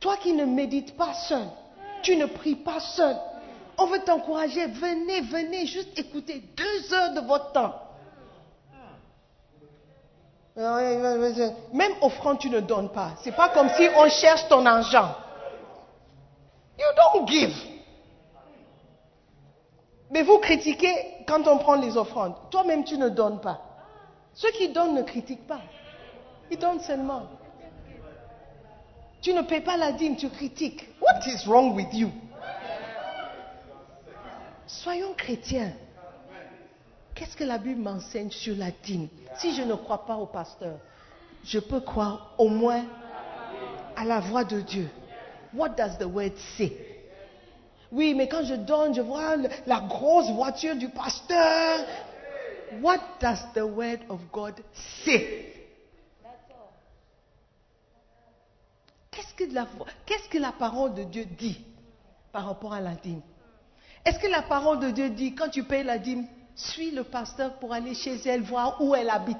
Toi qui ne médites pas seul, tu ne pries pas seul. On veut t'encourager, venez, venez, juste écouter deux heures de votre temps. Même offrande, tu ne donnes pas. C'est pas comme si on cherche ton argent. You don't give. Mais vous critiquez quand on prend les offrandes. Toi-même, tu ne donnes pas. Ceux qui donnent ne critiquent pas. Ils donnent seulement. Tu ne paies pas la dîme, tu critiques. What is wrong with you? Soyons chrétiens. Qu'est-ce que la Bible m'enseigne sur la dîme? Si je ne crois pas au pasteur, je peux croire au moins à la voix de Dieu. What does the word say? Oui, mais quand je donne, je vois la grosse voiture du pasteur. What does the word of God say? Qu'est-ce que, la, qu'est-ce que la parole de Dieu dit par rapport à la dîme? Est-ce que la parole de Dieu dit, quand tu payes la dîme, suis le pasteur pour aller chez elle voir où elle habite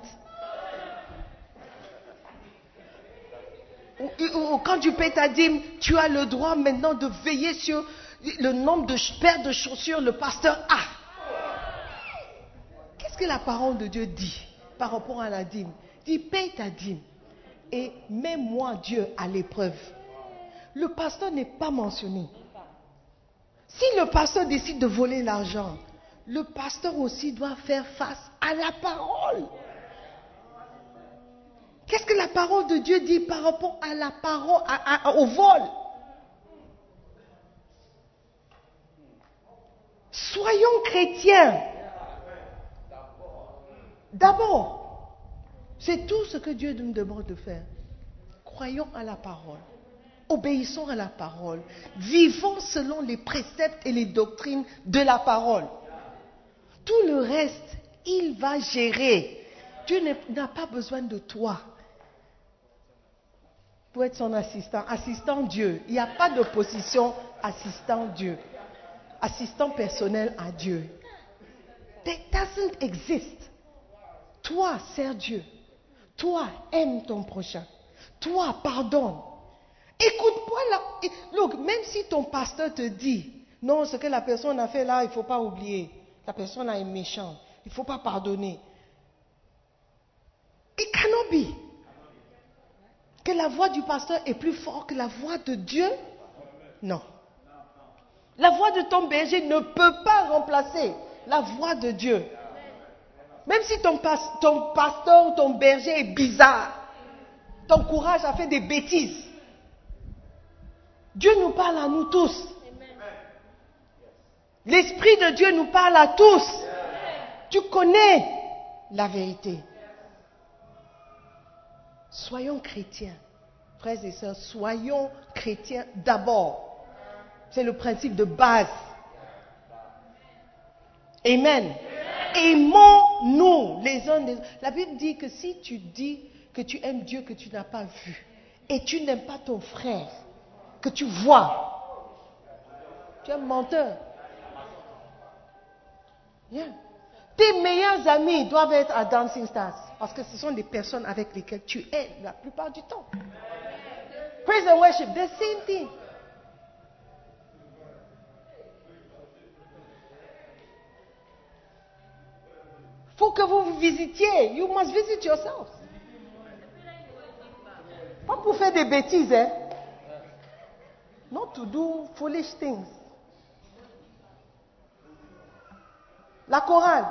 ou, quand tu payes ta dîme, tu as le droit maintenant de veiller sur le nombre de paires de chaussures le pasteur a. Qu'est-ce que la parole de Dieu dit par rapport à la dîme? Dit, paye ta dîme et mets-moi Dieu à l'épreuve. Le pasteur n'est pas mentionné. Si le pasteur décide de voler l'argent, le pasteur aussi doit faire face à la parole. Qu'est-ce que la parole de Dieu dit par rapport à la parole, au vol? Soyons chrétiens. D'abord, c'est tout ce que Dieu nous demande de faire. Croyons à la parole. Obéissons à la parole. Vivons selon les préceptes et les doctrines de la parole. Tout le reste, il va gérer. Dieu n'a pas besoin de toi pour être son assistant. Assistant Dieu. Il n'y a pas de position assistant Dieu. Assistant personnel à Dieu. That doesn't exist. Toi, sers Dieu. Toi, aime ton prochain. Toi, pardonne. Écoute-moi là. Look, même si ton pasteur te dit, non, ce que la personne a fait là, il ne faut pas oublier. La personne est méchante. Il ne faut pas pardonner. It cannot be. Que la voix du pasteur est plus forte que la voix de Dieu? Non. La voix de ton berger ne peut pas remplacer la voix de Dieu. Même si ton, pas- ton pasteur ou ton berger est bizarre, ton courage a fait des bêtises. Dieu nous parle à nous tous. L'Esprit de Dieu nous parle à tous. Tu connais la vérité. Soyons chrétiens. Frères et sœurs, soyons chrétiens d'abord. C'est le principe de base. Amen. Aimons-nous les uns les autres. La Bible dit que si tu dis que tu aimes Dieu que tu n'as pas vu et tu n'aimes pas ton frère que tu vois, tu es un menteur. Tes meilleurs amis doivent être à Dancing Stars parce que ce sont des personnes avec lesquelles tu es la plupart du temps. Praise and worship, the same thing. faut que vous vous visitiez. You must visit yourself. Pas pour faire des bêtises, hein. Not to do foolish things. La chorale.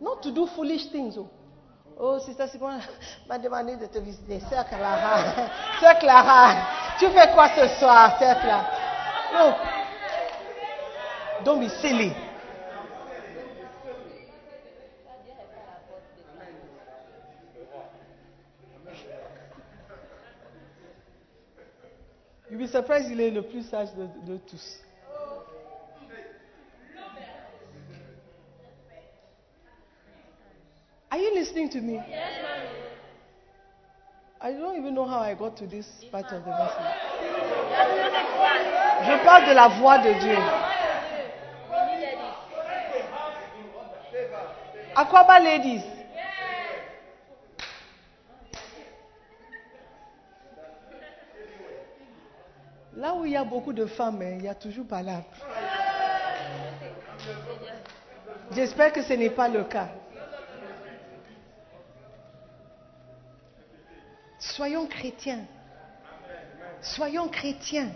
Not to do foolish things. Oh, oh c'est bon. m'a demandé de te visiter. Sœur Clara. Clara. Tu fais quoi ce soir, Sœur Clara? Non. Don't be silly. You'll be surprised, il est le plus sage de, de tous. Are you listening to me? I don't even know how I got to this part of the message. Je parle de la voix de Dieu. Aquaba ladies. Là où il y a beaucoup de femmes, hein, il y a toujours pas là. J'espère que ce n'est pas le cas. Soyons chrétiens. Soyons chrétiens.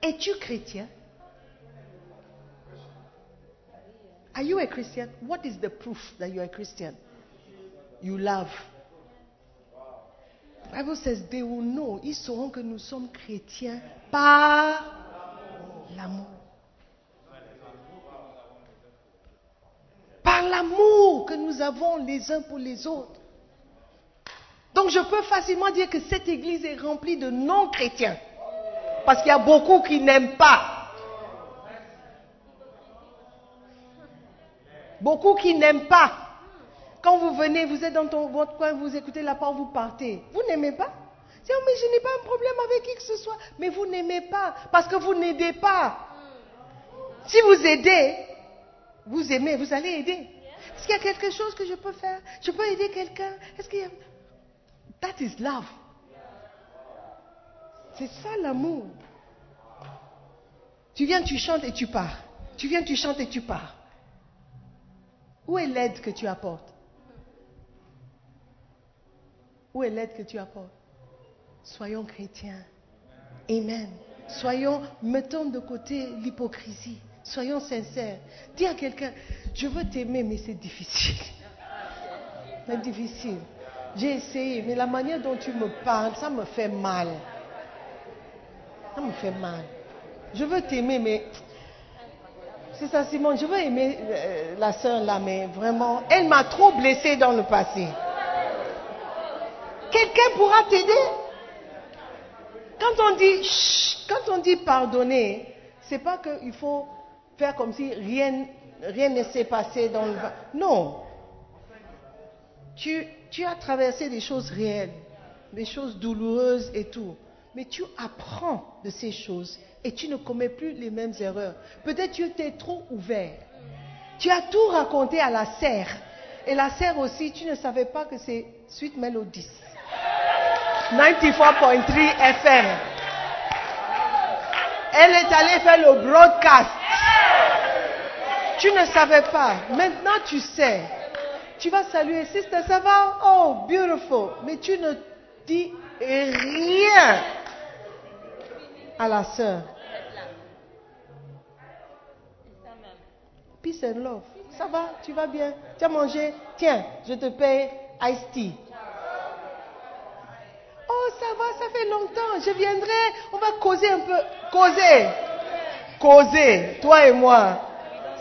Es-tu chrétien? Are you a Christian? What is the proof that you are a Christian? You love. Bible says they will know, ils sauront que nous sommes chrétiens par l'amour. Par l'amour que nous avons les uns pour les autres. Donc je peux facilement dire que cette église est remplie de non-chrétiens. Parce qu'il y a beaucoup qui n'aiment pas. Beaucoup qui n'aiment pas. Quand vous venez, vous êtes dans ton- votre coin, vous écoutez la parole, vous partez. Vous n'aimez pas C'est oh, mais je n'ai pas un problème avec qui que ce soit. Mais vous n'aimez pas parce que vous n'aidez pas. Si vous aidez, vous aimez, vous allez aider. Est-ce qu'il y a quelque chose que je peux faire Je peux aider quelqu'un Est-ce qu'il y a... That is love. C'est ça l'amour. Tu viens, tu chantes et tu pars. Tu viens, tu chantes et tu pars. Où est l'aide que tu apportes? Où est l'aide que tu apportes? Soyons chrétiens. Amen. Soyons, mettons de côté l'hypocrisie. Soyons sincères. Dis à quelqu'un, je veux t'aimer, mais c'est difficile. C'est difficile. J'ai essayé, mais la manière dont tu me parles, ça me fait mal. Ça me fait mal. Je veux t'aimer, mais c'est ça, Simon. Je veux aimer euh, la sœur là, mais vraiment, elle m'a trop blessée dans le passé. Quelqu'un pourra t'aider? Quand on dit chut, quand on dit pardonner, c'est pas qu'il faut faire comme si rien, rien ne s'est passé dans le. Non. Tu, as traversé des choses réelles, des choses douloureuses et tout. Mais tu apprends de ces choses et tu ne commets plus les mêmes erreurs. Peut-être tu t'es trop ouvert. Tu as tout raconté à la serre. Et la serre aussi, tu ne savais pas que c'est Sweet Melodies. 94.3 FM. Elle est allée faire le broadcast. Tu ne savais pas. Maintenant, tu sais. Tu vas saluer, sister, ça va? Oh, beautiful. Mais tu ne dis rien à la sœur. Peace and love. Ça va? Tu vas bien? Tu as mangé? Tiens, je te paye iced tea. Oh, ça va, ça fait longtemps. Je viendrai. On va causer un peu. Causer. Causer. Toi et moi.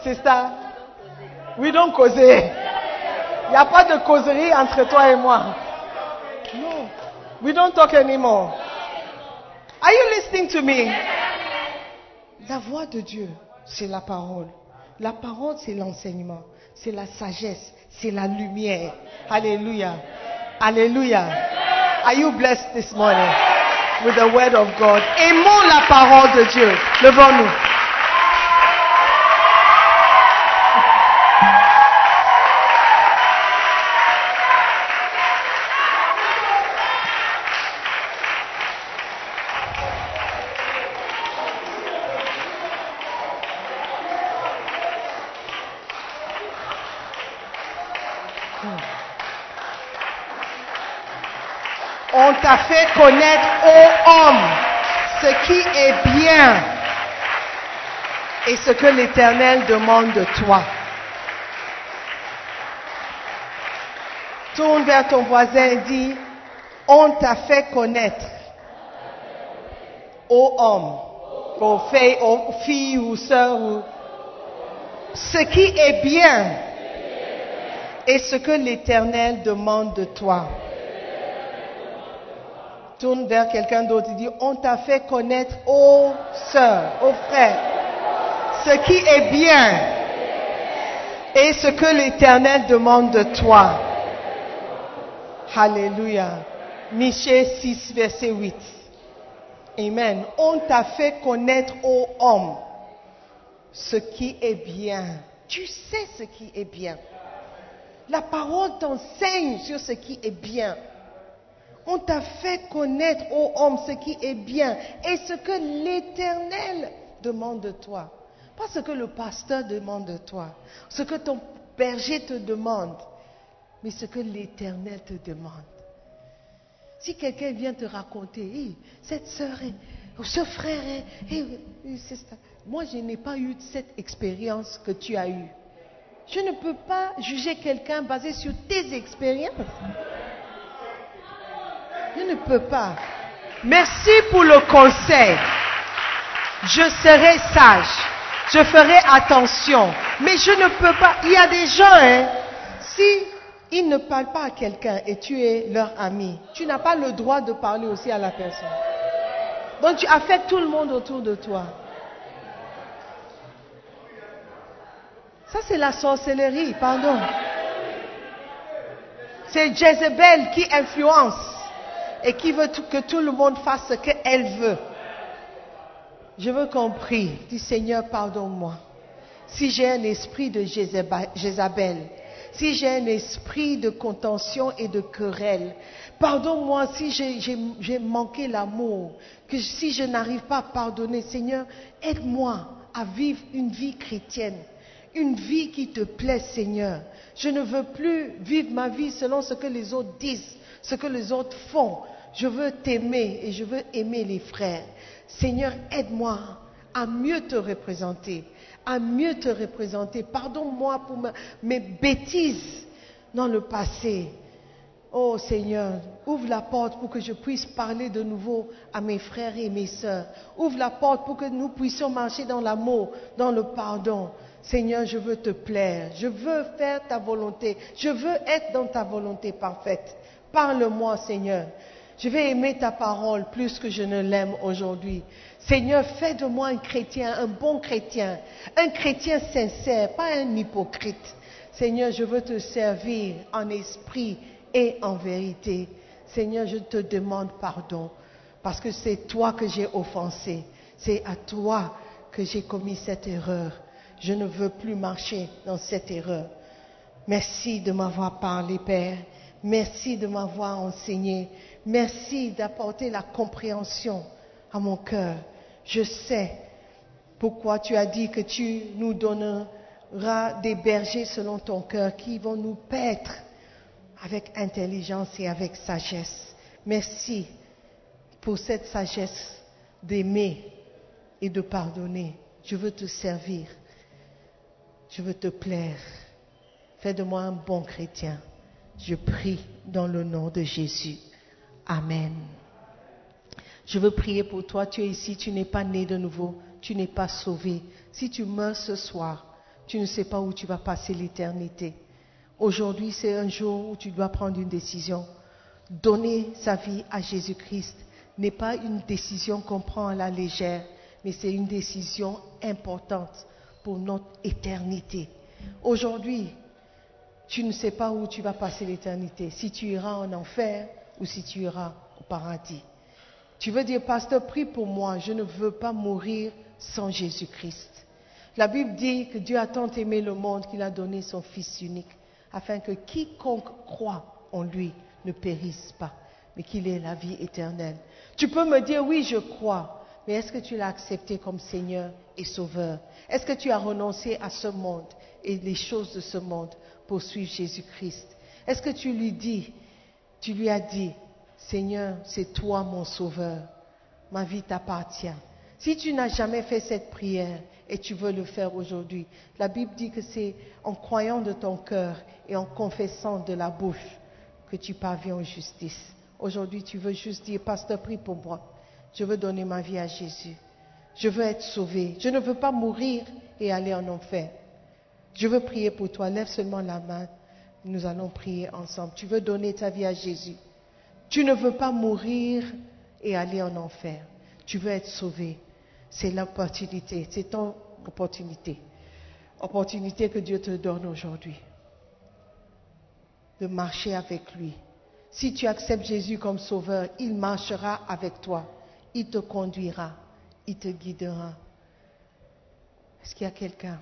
C'est ça? Oui, donc causer. Il n'y a pas de causerie entre toi et moi. No. We don't talk anymore. Are you listening to me? La voix de Dieu, c'est la parole. La parole, c'est l'enseignement. C'est la sagesse. C'est la lumière. Alléluia. Alléluia. Are you blessed this morning with the word of God? Aimons la parole de Dieu. Levons-nous. Connaître, ô homme, ce qui est bien et ce que l'Éternel demande de toi. Tourne vers ton voisin et dis, on t'a fait connaître, ô homme, ô fille, ô fille ou sœur, ou ce qui est bien et ce que l'Éternel demande de toi. Tourne vers quelqu'un d'autre et dis, on t'a fait connaître, ô sœur, ô frère, ce qui est bien et ce que l'Éternel demande de toi. Alléluia. Michée 6, verset 8. Amen. On t'a fait connaître, ô homme, ce qui est bien. Tu sais ce qui est bien. La parole t'enseigne sur ce qui est bien. On t'a fait connaître, ô homme, ce qui est bien et ce que l'Éternel demande de toi. Pas ce que le pasteur demande de toi, ce que ton berger te demande, mais ce que l'Éternel te demande. Si quelqu'un vient te raconter, cette sœur ou ce frère est, moi je n'ai pas eu cette expérience que tu as eue. Je ne peux pas juger quelqu'un basé sur tes expériences. Je ne peux pas. Merci pour le conseil. Je serai sage. Je ferai attention. Mais je ne peux pas. Il y a des gens, hein, si ils ne parlent pas à quelqu'un et tu es leur ami, tu n'as pas le droit de parler aussi à la personne. Donc tu affectes tout le monde autour de toi. Ça, c'est la sorcellerie, pardon. C'est Jézabel qui influence et qui veut que tout le monde fasse ce qu'elle veut. Je veux qu'on prie. Dis Seigneur, pardonne-moi. Si j'ai un esprit de Jézabel, si j'ai un esprit de contention et de querelle, pardonne-moi si j'ai manqué l'amour, que si je n'arrive pas à pardonner, Seigneur, aide-moi à vivre une vie chrétienne, une vie qui te plaît, Seigneur. Je ne veux plus vivre ma vie selon ce que les autres disent, ce que les autres font. Je veux t'aimer et je veux aimer les frères. Seigneur, aide-moi à mieux te représenter, à mieux te représenter. Pardonne-moi pour mes bêtises dans le passé. Oh Seigneur, ouvre la porte pour que je puisse parler de nouveau à mes frères et mes sœurs. Ouvre la porte pour que nous puissions marcher dans l'amour, dans le pardon. Seigneur, je veux te plaire. Je veux faire ta volonté. Je veux être dans ta volonté parfaite. Parle-moi, Seigneur. Je vais aimer ta parole plus que je ne l'aime aujourd'hui. Seigneur, fais de moi un chrétien, un bon chrétien, un chrétien sincère, pas un hypocrite. Seigneur, je veux te servir en esprit et en vérité. Seigneur, je te demande pardon parce que c'est toi que j'ai offensé. C'est à toi que j'ai commis cette erreur. Je ne veux plus marcher dans cette erreur. Merci de m'avoir parlé, Père. Merci de m'avoir enseigné. Merci d'apporter la compréhension à mon cœur. Je sais pourquoi tu as dit que tu nous donnes des bergers selon ton cœur qui vont nous paître avec intelligence et avec sagesse. Merci pour cette sagesse d'aimer et de pardonner. Je veux te servir. Je veux te plaire. Fais de moi un bon chrétien. Je prie dans le nom de Jésus. Amen. Je veux prier pour toi. Tu es ici, tu n'es pas né de nouveau, tu n'es pas sauvé. Si tu meurs ce soir, tu ne sais pas où tu vas passer l'éternité. Aujourd'hui, c'est un jour où tu dois prendre une décision. Donner sa vie à Jésus-Christ n'est pas une décision qu'on prend à la légère, mais c'est une décision importante pour notre éternité. Aujourd'hui, tu ne sais pas où tu vas passer l'éternité, si tu iras en enfer ou si tu iras au paradis. Tu veux dire, pasteur, prie pour moi, je ne veux pas mourir sans Jésus-Christ. La Bible dit que Dieu a tant aimé le monde qu'il a donné son Fils unique, afin que quiconque croit en lui ne périsse pas, mais qu'il ait la vie éternelle. Tu peux me dire, oui, je crois, mais est-ce que tu l'as accepté comme Seigneur et Sauveur? Est-ce que tu as renoncé à ce monde et les choses de ce monde? Pour suivre Jésus-Christ Est-ce que tu lui dis, tu lui as dit, Seigneur, c'est toi mon Sauveur, ma vie t'appartient. Si tu n'as jamais fait cette prière et tu veux le faire aujourd'hui, la Bible dit que c'est en croyant de ton cœur et en confessant de la bouche que tu parviens en justice. Aujourd'hui, tu veux juste dire, Pasteur, prie pour moi. Je veux donner ma vie à Jésus. Je veux être sauvé. Je ne veux pas mourir et aller en enfer. Je veux prier pour toi. Lève seulement la main. Nous allons prier ensemble. Tu veux donner ta vie à Jésus. Tu ne veux pas mourir et aller en enfer. Tu veux être sauvé. C'est l'opportunité. C'est ton opportunité. Opportunité que Dieu te donne aujourd'hui. De marcher avec lui. Si tu acceptes Jésus comme sauveur, il marchera avec toi. Il te conduira. Il te guidera. Est-ce qu'il y a quelqu'un?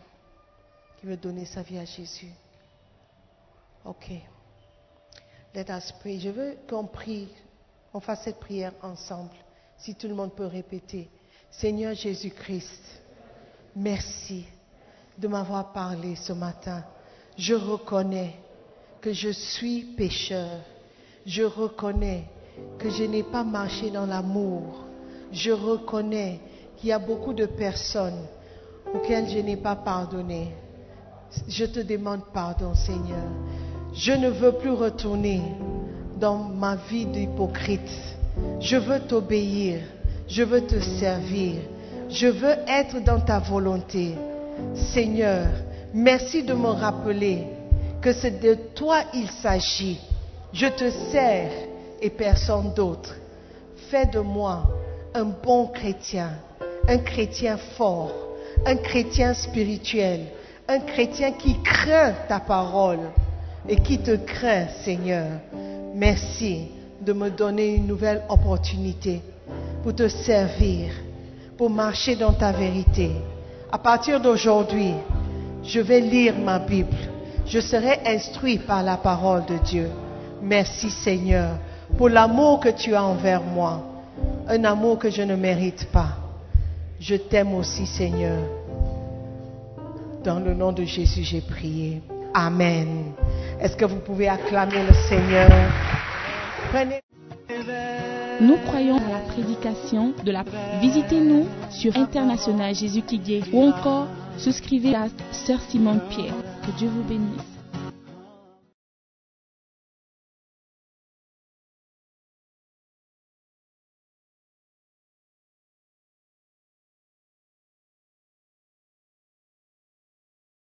Qui veut donner sa vie à Jésus? OK. Let us pray. Je veux qu'on prie, on fasse cette prière ensemble. Si tout le monde peut répéter. Seigneur Jésus-Christ, merci de m'avoir parlé ce matin. Je reconnais que je suis pécheur. Je reconnais que je n'ai pas marché dans l'amour. Je reconnais qu'il y a beaucoup de personnes auxquelles je n'ai pas pardonné. Je te demande pardon, Seigneur. Je ne veux plus retourner dans ma vie d'hypocrite. Je veux t'obéir. Je veux te servir. Je veux être dans ta volonté. Seigneur, merci de me rappeler que c'est de toi il s'agit. Je te sers et personne d'autre. Fais de moi un bon chrétien, un chrétien fort, un chrétien spirituel, un chrétien qui craint ta parole et qui te craint, Seigneur. Merci de me donner une nouvelle opportunité pour te servir, pour marcher dans ta vérité. À partir d'aujourd'hui, je vais lire ma Bible. Je serai instruit par la parole de Dieu. Merci Seigneur pour l'amour que tu as envers moi, un amour que je ne mérite pas. Je t'aime aussi Seigneur. Dans le nom de Jésus, j'ai prié. Amen. Est-ce que vous pouvez acclamer le Seigneur? Nous croyons à la prédication de la... Visitez-nous sur International Jésus qui ou encore souscrivez à Sœur Simone Pierre. Que Dieu vous bénisse.